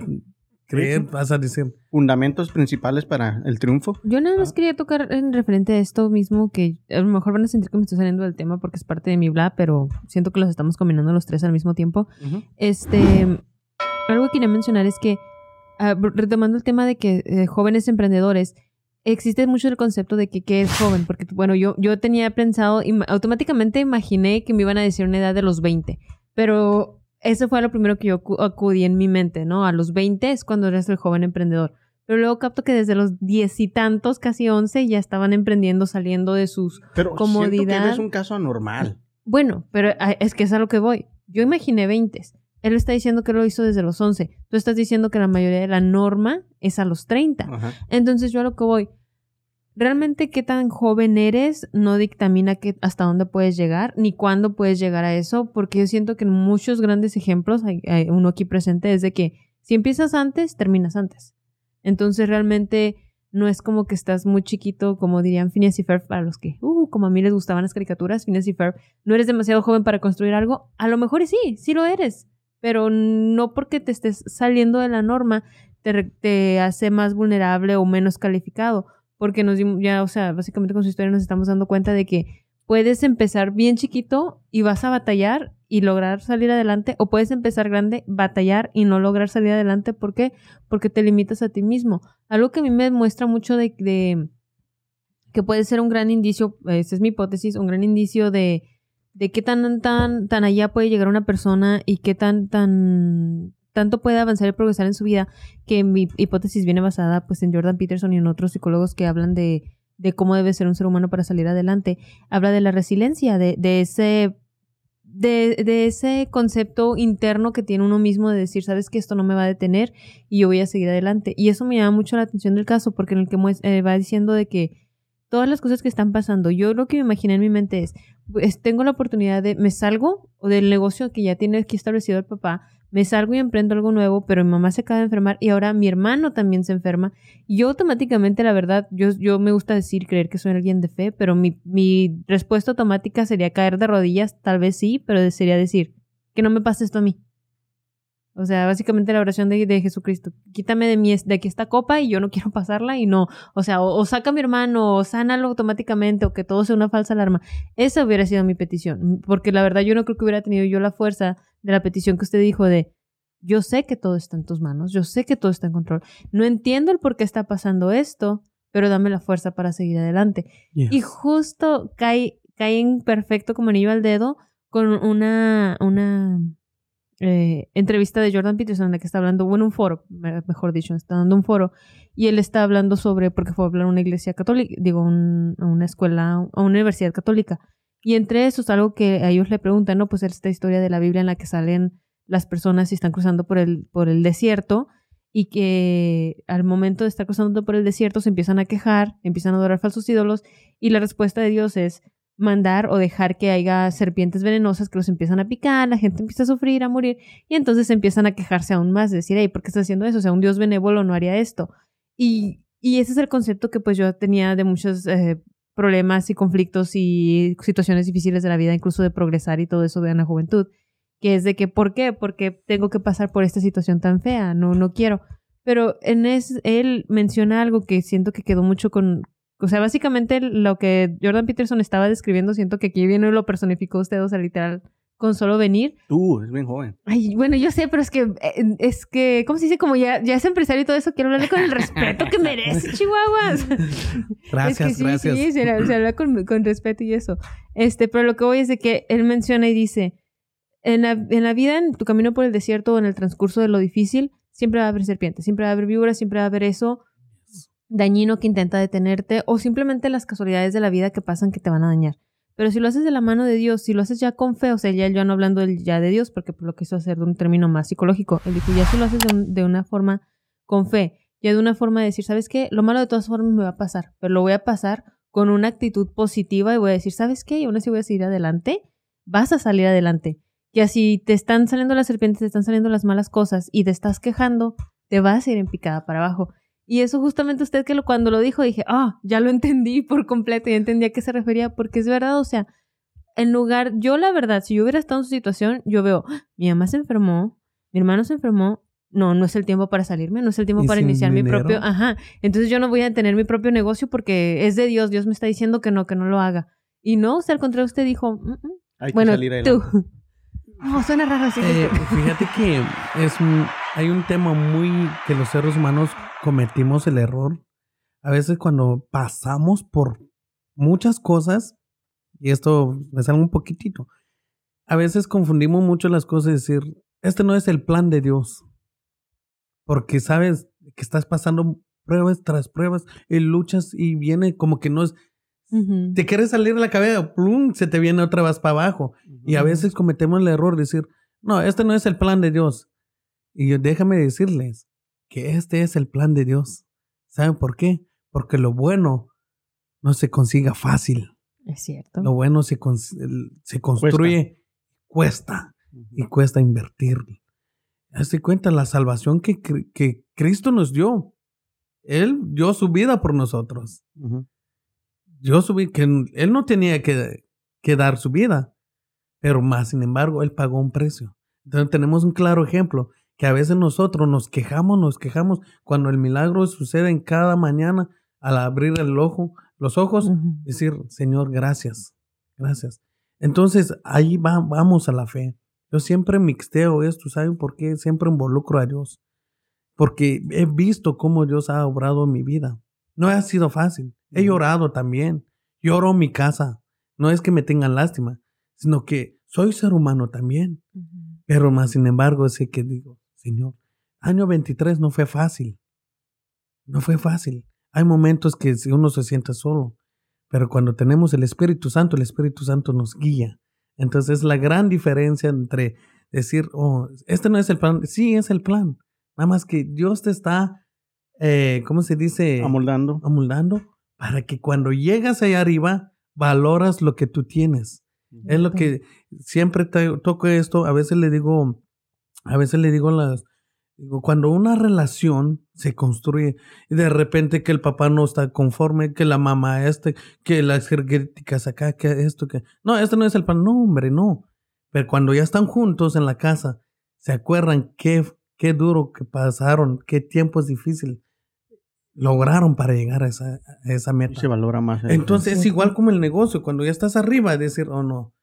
creer, Sí. vas a decir, Fundamentos principales para el triunfo. Yo nada Ah. más quería tocar en referente a esto mismo, que a lo mejor van a sentir que me estoy saliendo del tema porque es parte de mi bla, pero siento que los estamos combinando los tres al mismo tiempo. Este, algo que quería mencionar es que, ah, retomando el tema de que eh, jóvenes emprendedores, existe mucho el concepto de que qué es joven, porque bueno, yo, yo tenía pensado, im- automáticamente imaginé que me iban a decir una edad de los 20, pero eso fue lo primero que yo acu- acudí en mi mente, ¿no? A los 20 es cuando eres el joven emprendedor. Pero luego capto que desde los diez y tantos, casi once, ya estaban emprendiendo, saliendo de sus Pero siento que Comodidad. es un caso anormal. bueno, pero ah, es que es a lo que voy. Yo imaginé 20. Él está diciendo que lo hizo desde los 11. Tú estás diciendo que la mayoría de la norma es a los 30. Ajá. Entonces yo a lo que voy. Realmente qué tan joven eres no dictamina que, hasta dónde puedes llegar ni cuándo puedes llegar a eso, porque yo siento que en muchos grandes ejemplos, hay, hay uno aquí presente, es de que si empiezas antes, terminas antes. Entonces realmente no es como que estás muy chiquito, como dirían Phineas y Ferb, para los que, uh, como a mí les gustaban las caricaturas, Phineas y Ferb, no eres demasiado joven para construir algo. A lo mejor sí, sí lo eres, pero no porque te estés saliendo de la norma te, te hace más vulnerable o menos calificado, porque nos ya, o sea, básicamente con su historia nos estamos dando cuenta de que puedes empezar bien chiquito y vas a batallar y lograr salir adelante, o puedes empezar grande, batallar y no lograr salir adelante, ¿por qué? Porque te limitas a ti mismo. Algo que a mí me muestra mucho de, de que puede ser un gran indicio, esa es mi hipótesis, un gran indicio de, de qué tan, tan, tan allá puede llegar una persona y qué tan, tan, tanto puede avanzar y progresar en su vida, que mi hipótesis viene basada pues en Jordan Peterson y en otros psicólogos que hablan de, de cómo debe ser un ser humano para salir adelante. Habla de la resiliencia, de, de ese de, de ese concepto interno que tiene uno mismo de decir, sabes que esto no me va a detener y yo voy a seguir adelante. Y eso me llama mucho la atención del caso, porque en el que eh, va diciendo de que todas las cosas que están pasando, yo lo que me imaginé en mi mente es, pues, tengo la oportunidad de, me salgo o del negocio que ya tiene aquí establecido el papá, me salgo y emprendo algo nuevo, pero mi mamá se acaba de enfermar y ahora mi hermano también se enferma. Y yo automáticamente, la verdad, yo, yo me gusta decir, creer que soy alguien de fe, pero mi, mi respuesta automática sería caer de rodillas, tal vez sí, pero sería decir, que no me pase esto a mí. O sea, básicamente la oración de, de Jesucristo. Quítame de, mi, de aquí esta copa y yo no *laughs* quiero pasarla y no. O sea, o, o saca a mi hermano, o sánalo automáticamente, o que todo sea una falsa alarma. Esa hubiera sido mi petición. Porque la verdad yo no creo que hubiera tenido yo la fuerza de la petición que usted dijo de, yo sé que todo está en tus manos, yo sé que todo está en control. No entiendo el por qué está pasando esto, pero dame la fuerza para seguir adelante. Y justo cae, cae en perfecto como anillo al dedo con una, una eh, entrevista de Jordan Peterson en la que está hablando, bueno, un foro, me- mejor dicho, está dando un foro, y él está hablando sobre, porque fue a hablar una iglesia católica, digo, un- una escuela, a una universidad católica. Y entre eso es algo que a ellos le preguntan, ¿no? Pues esta historia de la Biblia en la que salen las personas y están cruzando por el, por el desierto y que al momento de estar cruzando por el desierto se empiezan a quejar, empiezan a adorar falsos ídolos y la respuesta de Dios es mandar o dejar que haya serpientes venenosas que los empiezan a picar, la gente empieza a sufrir, a morir y entonces empiezan a quejarse aún más, decir, hey, ¿por qué estás haciendo eso? O sea, un Dios benévolo no haría esto. Y, y ese es el concepto que pues yo tenía de muchos eh, problemas y conflictos y situaciones difíciles de la vida, incluso de progresar y todo eso de la juventud, que es de que, ¿por qué? Porque tengo que pasar por esta situación tan fea, no, no quiero. Pero en es, él menciona algo que siento que quedó mucho con, o sea, básicamente lo que Jordan Peterson estaba describiendo, siento que aquí viene y lo personificó usted, o sea, literal, con solo venir. Tú, es bien joven. Ay, bueno, yo sé, pero es que, eh, es que, ¿cómo se dice? Como ya, ya es empresario y todo eso, quiero hablarle con el respeto que merece, *laughs* Chihuahuas. Gracias, es que sí, gracias. Sí, se, habla- se habla con, con respeto y eso. Este, pero lo que voy es de que él menciona y dice, en la, en la vida, en tu camino por el desierto o en el transcurso de lo difícil, siempre va a haber serpientes, siempre va a haber víboras, siempre va a haber eso dañino que intenta detenerte o simplemente las casualidades de la vida que pasan que te van a dañar. Pero si lo haces de la mano de Dios, si lo haces ya con fe, o sea, ya yo no hablando del ya de Dios, porque por lo quiso hacer de un término más psicológico, él dijo, ya si lo haces de, un- de una forma con fe, ya de una forma de decir, ¿sabes qué? Lo malo de todas formas me va a pasar, pero lo voy a pasar con una actitud positiva y voy a decir, ¿sabes qué? Y aún así voy a seguir adelante, vas a salir adelante. Que así te están saliendo las serpientes, te están saliendo las malas cosas y te estás quejando, te vas a ir en picada para abajo. Y eso justamente usted que lo, cuando lo dijo dije, ah, ya lo entendí por completo, ya entendí a qué se refería, porque es verdad, o sea, en lugar, yo la verdad, si yo hubiera estado en su situación, yo veo, "Ah, mi mamá se enfermó, mi hermano se enfermó, no, no es el tiempo para salirme, no es el tiempo ¿Y para iniciar mi propio, ajá, entonces yo no voy a tener mi propio negocio porque es de Dios, Dios me está diciendo que no, que no lo haga. Y no, o sea, al contrario, usted dijo, "Mm, mm". Hay que bueno, salir tú. *laughs* No, suena raro así. Eh, fíjate que es un- hay un tema muy que los seres humanos cometimos el error. A veces cuando pasamos por muchas cosas, y esto me sale un poquitito, a veces confundimos mucho las cosas y decir, este no es el plan de Dios. Porque sabes que estás pasando pruebas tras pruebas y luchas y viene como que no es, te quieres salir de la cabeza, plum, se te viene otra vez para abajo. Y a veces cometemos el error de decir, no, este no es el plan de Dios. Y yo, déjame decirles que este es el plan de Dios. ¿Saben por qué? Porque lo bueno no se consiga fácil. Es cierto. Lo bueno se, cons- el- se construye, cuesta, y cuesta invertir. Hazte cuenta la salvación que, que Cristo nos dio. Él dio su vida por nosotros. Ujú. Yo subí que él no tenía que, que dar su vida, pero más sin embargo él pagó un precio. Entonces tenemos un claro ejemplo que a veces nosotros nos quejamos, nos quejamos cuando el milagro sucede en cada mañana al abrir el ojo, los ojos, decir, Señor, gracias, gracias. Entonces ahí va- vamos a la fe. Yo siempre mixteo esto, ¿saben por qué? Siempre involucro a Dios. Porque he visto cómo Dios ha obrado en mi vida. No ha sido fácil. He llorado también. Lloro en mi casa. No es que me tengan lástima, sino que soy ser humano también. Pero más sin embargo, sé que digo, Señor, año 23 no fue fácil. No fue fácil. Hay momentos que uno se siente solo, pero cuando tenemos el Espíritu Santo, el Espíritu Santo nos guía. Entonces la gran diferencia entre decir, oh, este no es el plan, sí es el plan. Nada más que Dios te está, eh, ¿cómo se dice? Amoldando. amoldando para que cuando llegas allá arriba valoras lo que tú tienes. Es lo que siempre te- toco esto, a veces le digo, a veces le digo a las digo, cuando una relación se construye y de repente que el papá no está conforme, que la mamá este, que las críticas acá, que esto, que no, este no es el plan, no, hombre, no. Pero cuando ya están juntos en la casa, se acuerdan qué, qué duro que pasaron, qué tiempos difíciles lograron para llegar a esa, a esa meta. Se valora más. Entonces es igual como el negocio, cuando ya estás arriba, decir, oh no,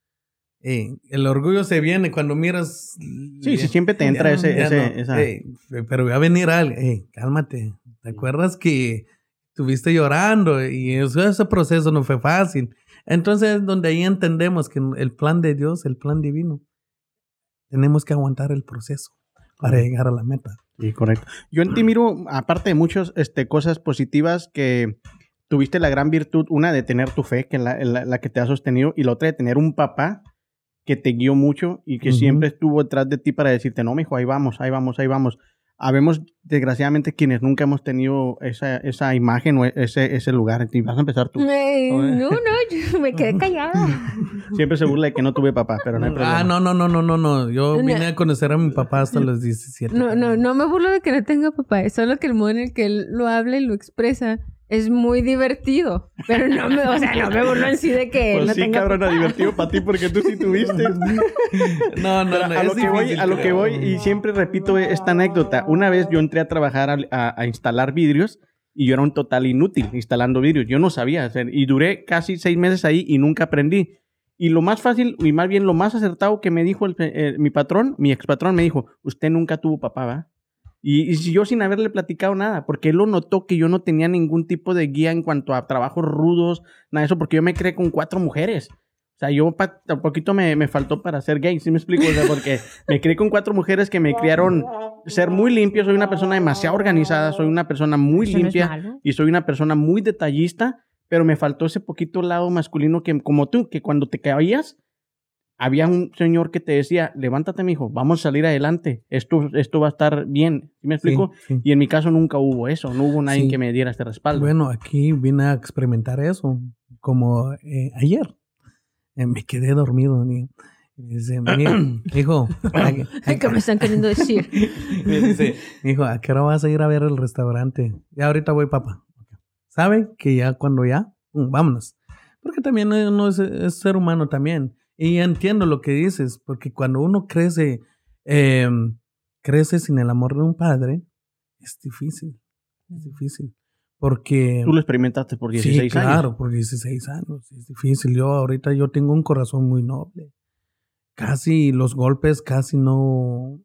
eh, el orgullo se viene cuando miras... Sí, sí, siempre te entra Ya ese, ya ese, no, esa... eh, pero va a venir alguien, cálmate, ¿te acuerdas que estuviste llorando y eso, ese proceso no fue fácil? Entonces es donde ahí entendemos que el plan de Dios, el plan divino, tenemos que aguantar el proceso para llegar a la meta. Sí, correcto. Yo en ti miro, aparte de muchas este, cosas positivas, que tuviste la gran virtud, una de tener tu fe, que es la, la- la que te ha sostenido, y la otra de tener un papá que te guió mucho y que siempre estuvo detrás de ti para decirte, no, mijo, ahí vamos, ahí vamos, ahí vamos. Habemos, desgraciadamente, quienes nunca hemos tenido esa, esa imagen o ese, ese lugar. Y vas a empezar tú. Eh, no, no, yo me quedé *laughs* callada. Siempre se burla de que no tuve papá, pero no hay problema. Ah, no, no, no, no, no, no. Yo No. vine a conocer a mi papá hasta los 17. No, no, no me burlo de que no tenga papá. Es solo que el modo en el que él lo habla y lo expresa es muy divertido. Pero no me, o sea, no me burlo en sí de que Pues no sí, tenga cabrón, papá. divertido para ti porque tú sí tuviste. *laughs* No, no, Pero no. a lo es que voy, difícil, a lo que voy, y siempre repito esta anécdota. Una vez yo entré a trabajar a, a- a instalar vidrios y yo era un total inútil instalando vidrios. Yo no sabía hacer y duré casi seis meses ahí y nunca aprendí. Y lo más fácil, y más bien lo más acertado que me dijo el- eh, mi patrón, mi ex patrón, me dijo: Usted nunca tuvo papá, ¿va? Y, y si yo sin haberle platicado nada, porque él lo notó que yo no tenía ningún tipo de guía en cuanto a trabajos rudos, nada de eso, porque yo me creé con cuatro mujeres. O sea, yo pa- un poquito me, me faltó para ser gay, ¿sí me explico? O sea, porque *laughs* me crié con cuatro mujeres que me criaron ser muy limpio, soy una persona demasiado organizada, soy una persona muy no limpia y soy una persona muy detallista, pero me faltó ese poquito lado masculino que, como tú, que cuando te caías, había un señor que te decía, levántate, mijo, vamos a salir adelante, esto, esto va a estar bien, ¿sí me explico? Sí, sí. Y en mi caso nunca hubo eso, no hubo nadie Sí. que me diera este respaldo. Bueno, aquí vine a experimentar eso, como eh, ayer. Eh, me quedé dormido. Y, y dice, "Mi- hijo, *coughs* ¿a qué- *coughs* Ay, ¿Qué me están queriendo decir? *laughs* me dice, hijo, ¿a qué hora vas a ir a ver el restaurante? Ya ahorita voy, papá. ¿Sabe que ya cuando ya, mm, vámonos? Porque también uno es, es ser humano también. Y entiendo lo que dices, porque cuando uno crece, eh, crece sin el amor de un padre, es difícil. Es difícil. Porque... Tú lo experimentaste por 16 sí, años. claro, por 16 años. Es difícil. Yo ahorita yo tengo un corazón muy noble. Casi los golpes, casi no...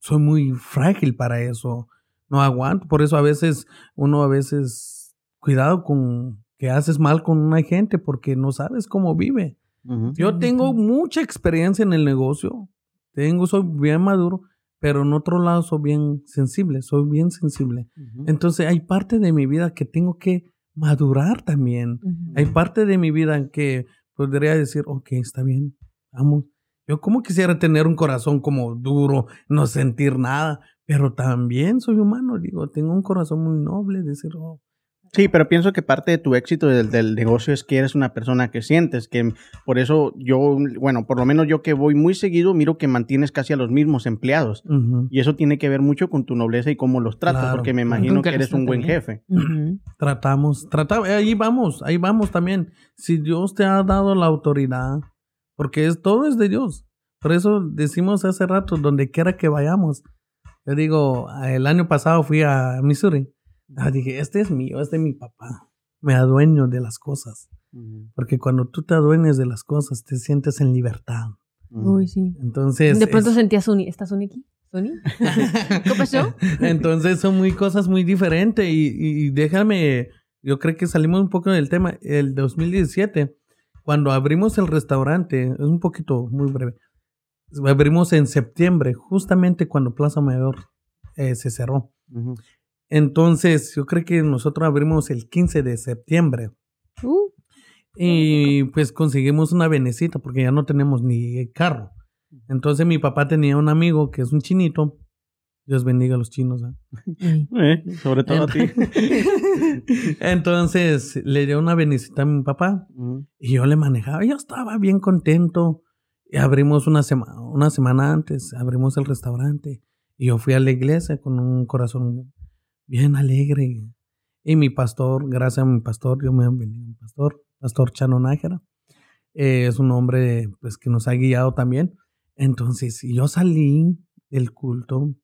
Soy muy frágil para eso. No aguanto. Por eso a veces, uno a veces, cuidado con que haces mal con una gente porque no sabes cómo vive. Yo tengo mucha experiencia en el negocio. Tengo, soy bien maduro, pero en otro lado soy bien sensible. Soy bien sensible. Entonces hay parte de mi vida que tengo que madurar también. Hay parte de mi vida en que podría decir, ok, está bien, vamos. Yo como quisiera tener un corazón como duro, no sentir nada, pero también soy humano, digo, tengo un corazón muy noble, decir, oh, Sí, pero pienso que parte de tu éxito del, del negocio es que eres una persona que sientes, que por eso yo, bueno, por lo menos yo que voy muy seguido, miro que mantienes casi a los mismos empleados. Y eso tiene que ver mucho con tu nobleza y cómo los tratas, Claro, porque me imagino que eres un buen jefe. Tratamos, tratamos, ahí vamos, ahí vamos también. Si Dios te ha dado la autoridad, porque es, todo es de Dios. Por eso decimos hace rato, donde quiera que vayamos. Yo digo, el año pasado fui a Missouri. Ah, dije, este es mío, este es mi papá. Me adueño de las cosas. Porque cuando tú te adueñas de las cosas, te sientes en libertad. Uy, sí. Entonces. De pronto es- sentía Sony. ¿Está Sony aquí? ¿Sony? ¿Qué pasó? Entonces son muy cosas muy diferentes y, y déjame, yo creo que salimos un poco del tema. El 2017, cuando abrimos el restaurante, es un poquito muy breve, abrimos en septiembre, justamente cuando Plaza Mayor eh, se cerró. Ujú. Entonces yo creo que nosotros abrimos el 15 de septiembre Uh, y pues conseguimos una venecita porque ya no tenemos ni carro. Entonces mi papá tenía un amigo que es un chinito. Dios bendiga a los chinos. ¿eh? *laughs* Eh, sobre todo a ti. *laughs* Entonces le dio una benicita a mi papá y yo le manejaba. Yo estaba bien contento. Y abrimos una, semana una semana antes, abrimos el restaurante. Y yo fui a la iglesia con un corazón bien alegre. Y mi pastor, gracias a mi pastor, yo me bendiga a mi pastor, Pastor Chano Nájera. eh, es un hombre pues, que nos ha guiado también. Entonces, yo salí del culto,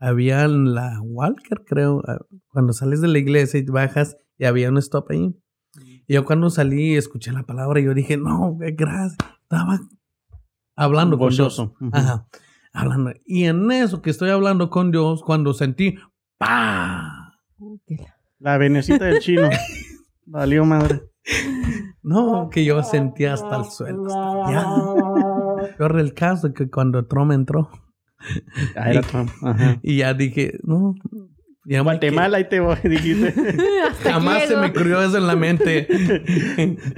había la Walker, creo, ah, cuando sales de la iglesia y bajas y había un stop ahí. Y yo cuando salí escuché la palabra y yo dije, no, gracias. Estaba hablando con Dios. Ajá. Hablando. Y en eso que estoy hablando con Dios, cuando sentí, ¡pa! La venecita del chino. *laughs* Valió madre. No, que yo sentí hasta el suelo. hasta allá. *laughs* Peor el caso que cuando Trump entró Ah, era Trump. Ajá. y ya dije, no, ya Guatemala, ahí te voy, dijiste. *laughs* que- Jamás se me ocurrió eso en la mente.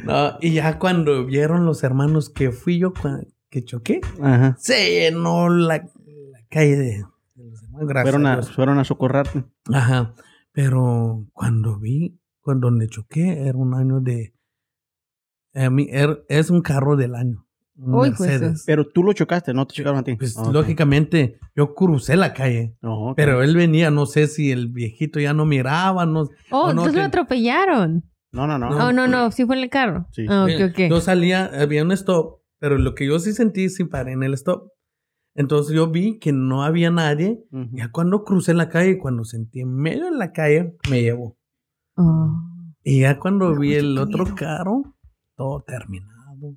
No, y ya cuando vieron los hermanos que fui yo que choqué, Ajá. se llenó la, la calle de. Gracias Fueron a fueron a socorrarte. Ajá. Pero cuando vi, cuando donde choqué, era un año de. A mí, er- es un carro del año. Uy, pues, Mercedes. Pero tú lo chocaste, no te chocaron a ti. Pues lógicamente, yo crucé la calle. No, ok. Pero él venía, no sé si el viejito ya no miraba, no. Oh, Oh, no, entonces que- lo atropellaron. No, no, no. Oh, no, no, sí fue en el carro. Sí. Ah, ok, Eh, ok. Yo salía, había un stop, pero lo que yo sí sentí, sí paré en el stop. Entonces yo vi que no había nadie. Ujú. Ya cuando crucé la calle, cuando sentí en medio de la calle, me llevó. Oh. Y ya cuando vi el otro miedo. carro, todo terminado.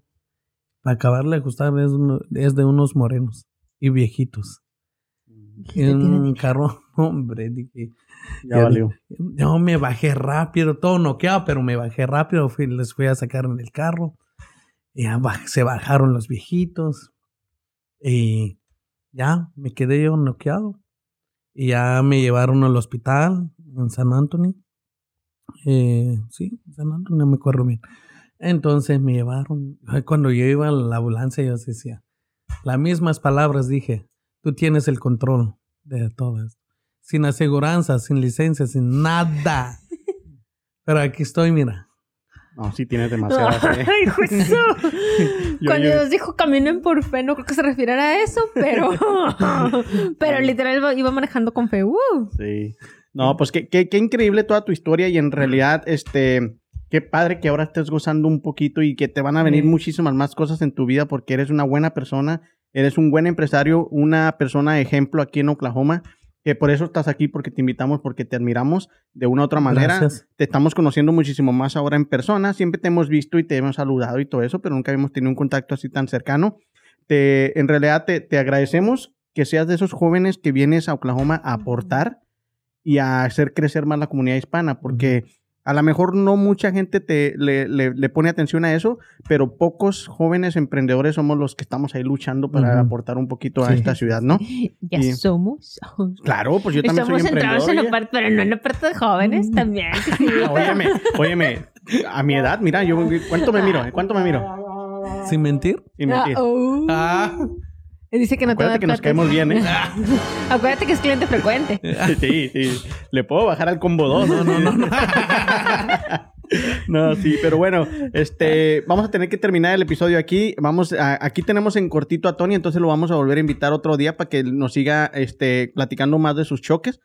Para acabarle de ajustar es, uno- es de unos morenos y viejitos. En tiene- un carro, *laughs* hombre, dije, Ya Ya valió. yo me bajé rápido, todo noqueado, pero me bajé rápido, fui- les fui a sacar en el carro. Y ya se bajaron los viejitos. Y ya me quedé yo noqueado. Y ya me llevaron al hospital en San Antonio. Eh, sí, San Antonio, no me acuerdo bien. Entonces me llevaron. *laughs* Cuando yo iba a la ambulancia, yo decía, las mismas palabras dije, tú tienes el control de todo esto. Sin aseguranza, sin licencia, sin nada. *laughs* Pero aquí estoy, mira. No, sí tienes demasiadas. *laughs* eh. Ay, justo. *laughs* Yo- Cuando yo- Dios dijo caminen por fe, no creo que se refiriera a eso, pero, *laughs* pero literal iba- iba manejando con fe. Uh. Sí. No, pues qué, qué, qué increíble toda tu historia y en realidad, este, qué padre que ahora estés gozando un poquito y que te van a venir Sí. muchísimas más cosas en tu vida porque eres una buena persona, eres un buen empresario, una persona ejemplo aquí en Oklahoma, que por eso estás aquí, porque te invitamos, porque te admiramos de una u otra manera. Gracias. Te estamos conociendo muchísimo más ahora en persona, siempre te hemos visto y te hemos saludado y todo eso, pero nunca habíamos tenido un contacto así tan cercano. Te, en realidad te, te agradecemos que seas de esos jóvenes que vienes a Oklahoma a aportar y a hacer crecer más la comunidad hispana, porque a lo mejor no mucha gente te, le, le- le pone atención a eso, pero pocos jóvenes emprendedores somos los que estamos ahí luchando para aportar un poquito a Sí. esta ciudad, ¿no? *laughs* Ya Y- somos. Claro, pues yo también Estamos soy centrados emprendedor. en la parte, pero no en la parte de jóvenes también. *laughs* Ah, Óyeme, óyeme, a mi edad, mira, yo, ¿cuánto me miro? ¿Cuánto me miro? Sin mentir. Sin mentir. Ah, oh. Ah. Dice que no te va a Acuérdate que nos dar caemos bien, ¿eh? *laughs* Acuérdate que es cliente frecuente. *laughs* Sí, sí. Le puedo bajar al combo 2. No, no, no. *laughs* No, sí, pero bueno, este, vamos a tener que terminar el episodio aquí. Vamos, a- aquí tenemos en cortito a Tony, entonces lo vamos a volver a invitar otro día para que nos siga, este, platicando más de sus choques.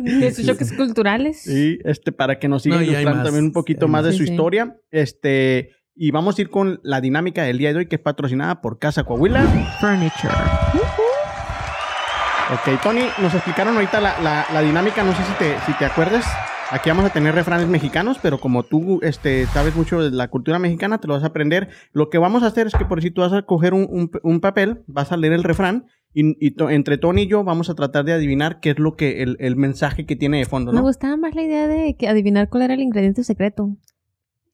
De sus choques culturales. Sí, este, para que nos siga No, ilustrando también un poquito más de su historia. Este, y vamos a ir con la dinámica del día de hoy, que es patrocinada por Casa Coahuila. Furniture. Ok, Tony, nos explicaron ahorita la, la- la dinámica, no sé si te, si te acuerdas. Aquí vamos a tener refranes mexicanos, pero como tú este, sabes mucho de la cultura mexicana, te lo vas a aprender. Lo que vamos a hacer es que por si tú vas a coger un, un- un papel, vas a leer el refrán y, y to- entre Tony y yo vamos a tratar de adivinar qué es lo que el, el mensaje que tiene de fondo, Me gustaba más la idea de que adivinar cuál era el ingrediente secreto.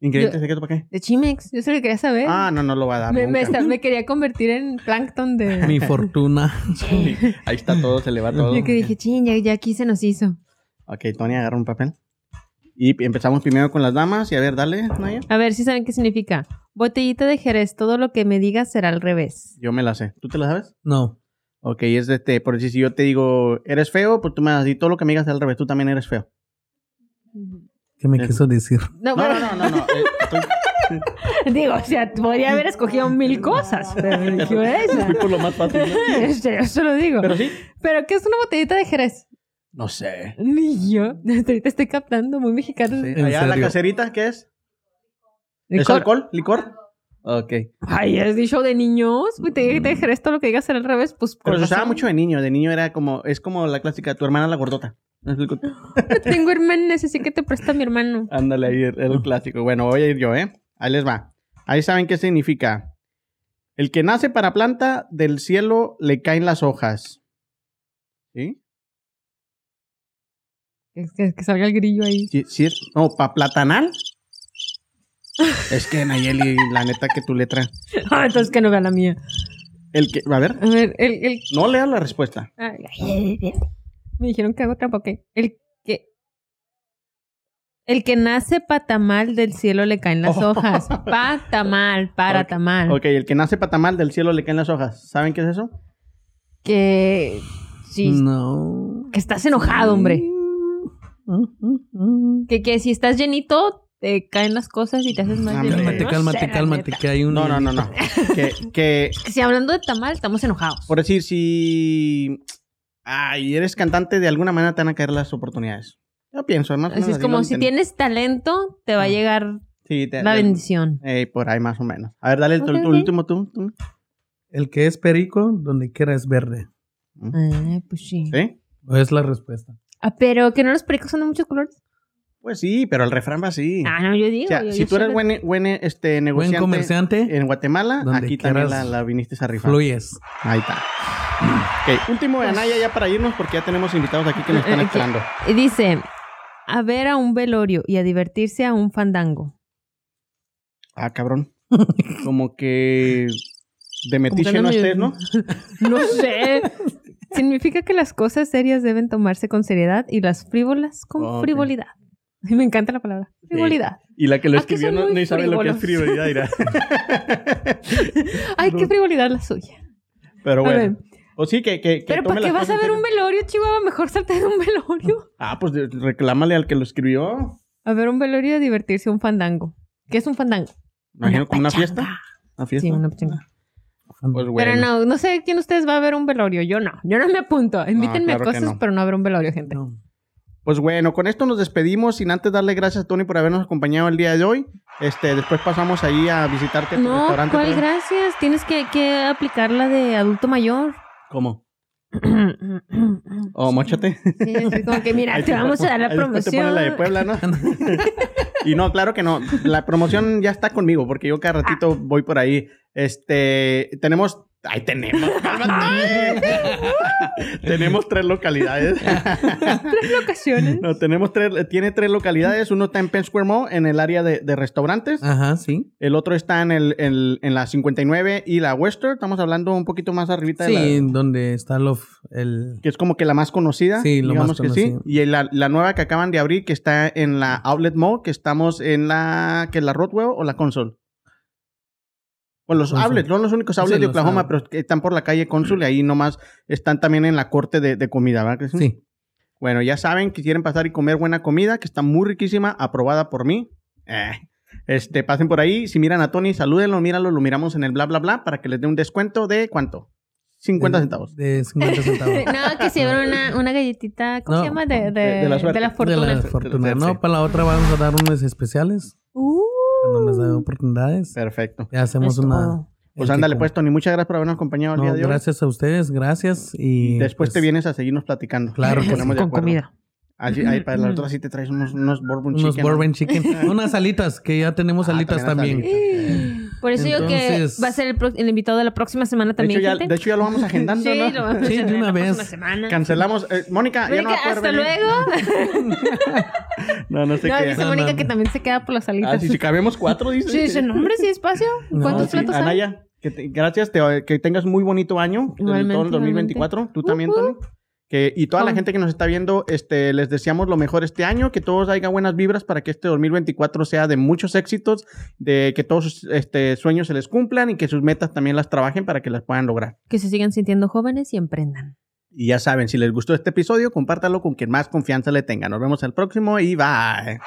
¿Ingrediente yo- secreto para qué? De Chimex. Yo solo quería saber. Ah, no, no lo va a dar. me, me, nunca. me quería convertir en plankton de... Mi *laughs* fortuna. Sí, Ahí está todo, se le va todo. Yo que dije, ching, ya, ya aquí se nos hizo. Ok, Tony, agarra un papel. Y empezamos primero con las damas. Y a ver, dale, Naya. A ver si saben qué significa. Botellita de Jerez, todo lo que me digas será al revés. Yo me la sé. ¿Tú te la sabes? No. Ok, es de este, por decir, si yo te digo, eres feo, pues tú me vas a decir todo lo que me digas al revés, tú también eres feo. ¿Qué me Eh. quiso decir? No, No, bueno, no, no, no, no. eh, estoy- *laughs* digo, o sea, podría haber escogido mil cosas, pero eligió esa. fui por lo más fácil. ¿no? *laughs* Este, Yo solo digo. Pero sí. ¿Pero qué es una botellita de Jerez? No sé. Ni yo. Hasta ahorita estoy captando, muy mexicano. Sí. ¿En Allá la caserita, ¿qué es? ¿Es Licor. alcohol? ¿Licor? Ok. Ay, es de show de niños. Uy, Te, te dejaré esto lo que digas al revés, pues. Pero se usaba mucho de niño. De niño era como, es como la clásica, tu hermana la gordota. *laughs* Tengo hermanas, así que te presta mi hermano. Ándale, ahí el clásico. Bueno, voy a ir yo, ¿eh? Ahí les va. Ahí saben qué significa. El que nace para planta, del cielo le caen las hojas. ¿Sí? Que, que- que salga el grillo ahí. Sí, sí es. No, para platanal. *laughs* es que Nayeli, la neta que tu letra. *laughs* Ah, entonces que no vea la mía. El que. A ver, A ver, el. el no lea la respuesta. ay, ay, ay, me dijeron que hago trampa, ok. El que. El que nace patamal del cielo le caen las Oh. hojas. *laughs* Patamal, para tamal. Ok, el que nace patamal, del cielo le caen las hojas. ¿Saben qué es eso? Que. Sí. No. Que estás enojado, hombre. Que, que si estás llenito, te caen las cosas y te haces más Hombre. llenito. Cálmate, No cálmate, sé, cálmate, que hay un. No, no, no, no. *laughs* Que si hablando de tamal, estamos enojados. por decir, si. Ay, eres cantante, de alguna manera te van a caer las oportunidades. Yo pienso, más o Así menos es así como si tienes talento, te va a Ah. llegar Sí, te- la bendición. Ey, por ahí más o menos. A ver, dale el tu último tú. tú. El que es perico, donde quiera es verde. Ah, pues sí. ¿Sí? ¿O es la respuesta? Ah, pero que no los pericos son de muchos colores. Pues sí, pero el refrán va así. Ah, no, yo digo. o sea, yo- si yo tú eres buen, buen este, negociante Buen comerciante, en Guatemala, aquí también la, la viniste a rifar. fluyes. Ahí está. Ok, último de Anaya ya para irnos porque ya tenemos invitados aquí que nos están Eh, eh, esperando. Y dice, a ver a un velorio y a divertirse a un fandango. Ah, cabrón. Como que de metiche no no estés, ¿no? *laughs* No sé. Significa que las cosas serias deben tomarse con seriedad y las frívolas con frivolidad. *laughs* Me encanta la palabra. Frivolidad. Y la que lo Ah, escribió no, ni sabe lo que es frivolidad, dirá. *laughs* Ay, qué frivolidad la suya. Pero bueno. O sí, que, que, que Pero ¿para qué vas a ver un velorio, Chihuahua? Mejor salte de un velorio. *laughs* Ah, pues reclámale al que lo escribió. A ver un velorio y divertirse un fandango. ¿Qué es un fandango? Imagino como una fiesta. ¿Una fiesta? Sí, una pachanga. Pues bueno. Pero no, no sé quién de ustedes va a ver un velorio. Yo no. Yo no me apunto. Invítenme claro a cosas, no. pero no a ver un velorio, gente. No. Pues bueno, con esto nos despedimos sin antes darle gracias a Tony por habernos acompañado el día de hoy. Este, después pasamos ahí a visitarte a tu No, restaurante. ¿cuál gracias? Tienes que, que aplicar la de adulto mayor. ¿Cómo? *clears throat* O mochate. Sí, como que mira, *laughs* Ahí te vamos a dar la te promoción. pones la de Puebla, ¿no? *laughs* y no, claro que no. La promoción ya está conmigo porque yo cada ratito Ah. voy por ahí. Este, tenemos... Ahí tenemos. *laughs* tenemos tres localidades. Tres locaciones. No, tenemos tres, tiene tres localidades. Uno está en Penn Square Mall, en el área de, de restaurantes. Ajá, sí. El otro está en, el, en, en la 59 y la Western. Estamos hablando un poquito más arribita de Sí, la... donde está lo, el... Que es como que la más conocida. Sí, lo digamos más que sí. conocido. Y la, la nueva que acaban de abrir, que está en la Outlet Mall, que estamos en la... que es la Rothwell o la Console. Bueno, los outlets, son los únicos Sí, outlets de Oklahoma, pero que están por la calle Consul y ahí nomás están también en la corte de, de comida, ¿verdad? Sí. Bueno, ya saben que quieren pasar y comer buena comida, que está muy riquísima, aprobada por mí. Eh, Este, pasen por ahí. Si miran a Tony, salúdenlo, míralo, lo miramos en el bla bla bla para que les dé un descuento de ¿cuánto? 50 de- centavos. De 50 centavos. *laughs* No, que si habrá una, una galletita, ¿cómo No, se llama? De, de, de- de la suerte. de la de fortuna. la fortuna. Sí. No, para la otra vamos a dar unos especiales. Uh, Cuando nos den oportunidades. Perfecto. Ya hacemos una... Pues ándale, pues, Tony, muchas gracias por habernos acompañado el No, día de hoy. gracias a ustedes, gracias. Y Después pues, te vienes a seguirnos platicando. Claro que ponemos de Con acuerdo. comida. Allí, ahí para las otras sí te traes unos, unos bourbon Unos chicken, ¿no? bourbon chicken. *laughs* Unas alitas, que ya tenemos Ah, alitas también también. Por eso digo que Entonces- va a ser el, pro- el invitado de la próxima semana De también, hecho, ya, gente. de hecho, ya lo vamos agendando, sí, ¿no? lo vamos a Sí, de una vez. semana. Cancelamos. Eh, Mónica, ya no va Mónica, a poder hasta venir. luego. *laughs* No, no sé no, qué. dice No, Mónica no. que también se queda por las salitas. Ah, sí, si cabemos cuatro, dice. Sí, dice, no, hombre, sí, espacio. *laughs* No, ¿Cuántos sí, platos hay? Anaya, que te- gracias, te- que tengas muy bonito año, todo el Igualmente, 2024. Tú también, Ujú. Tony. Que, y toda la Con- gente que nos está viendo, este, les deseamos lo mejor este año, que todos haya buenas vibras para que este 2024 sea de muchos éxitos, de que todos sus este, sueños se les cumplan y que sus metas también las trabajen para que las puedan lograr. Que se sigan sintiendo jóvenes y emprendan. Y ya saben, si les gustó este episodio, compártalo con quien más confianza le tenga. Nos vemos el próximo y bye.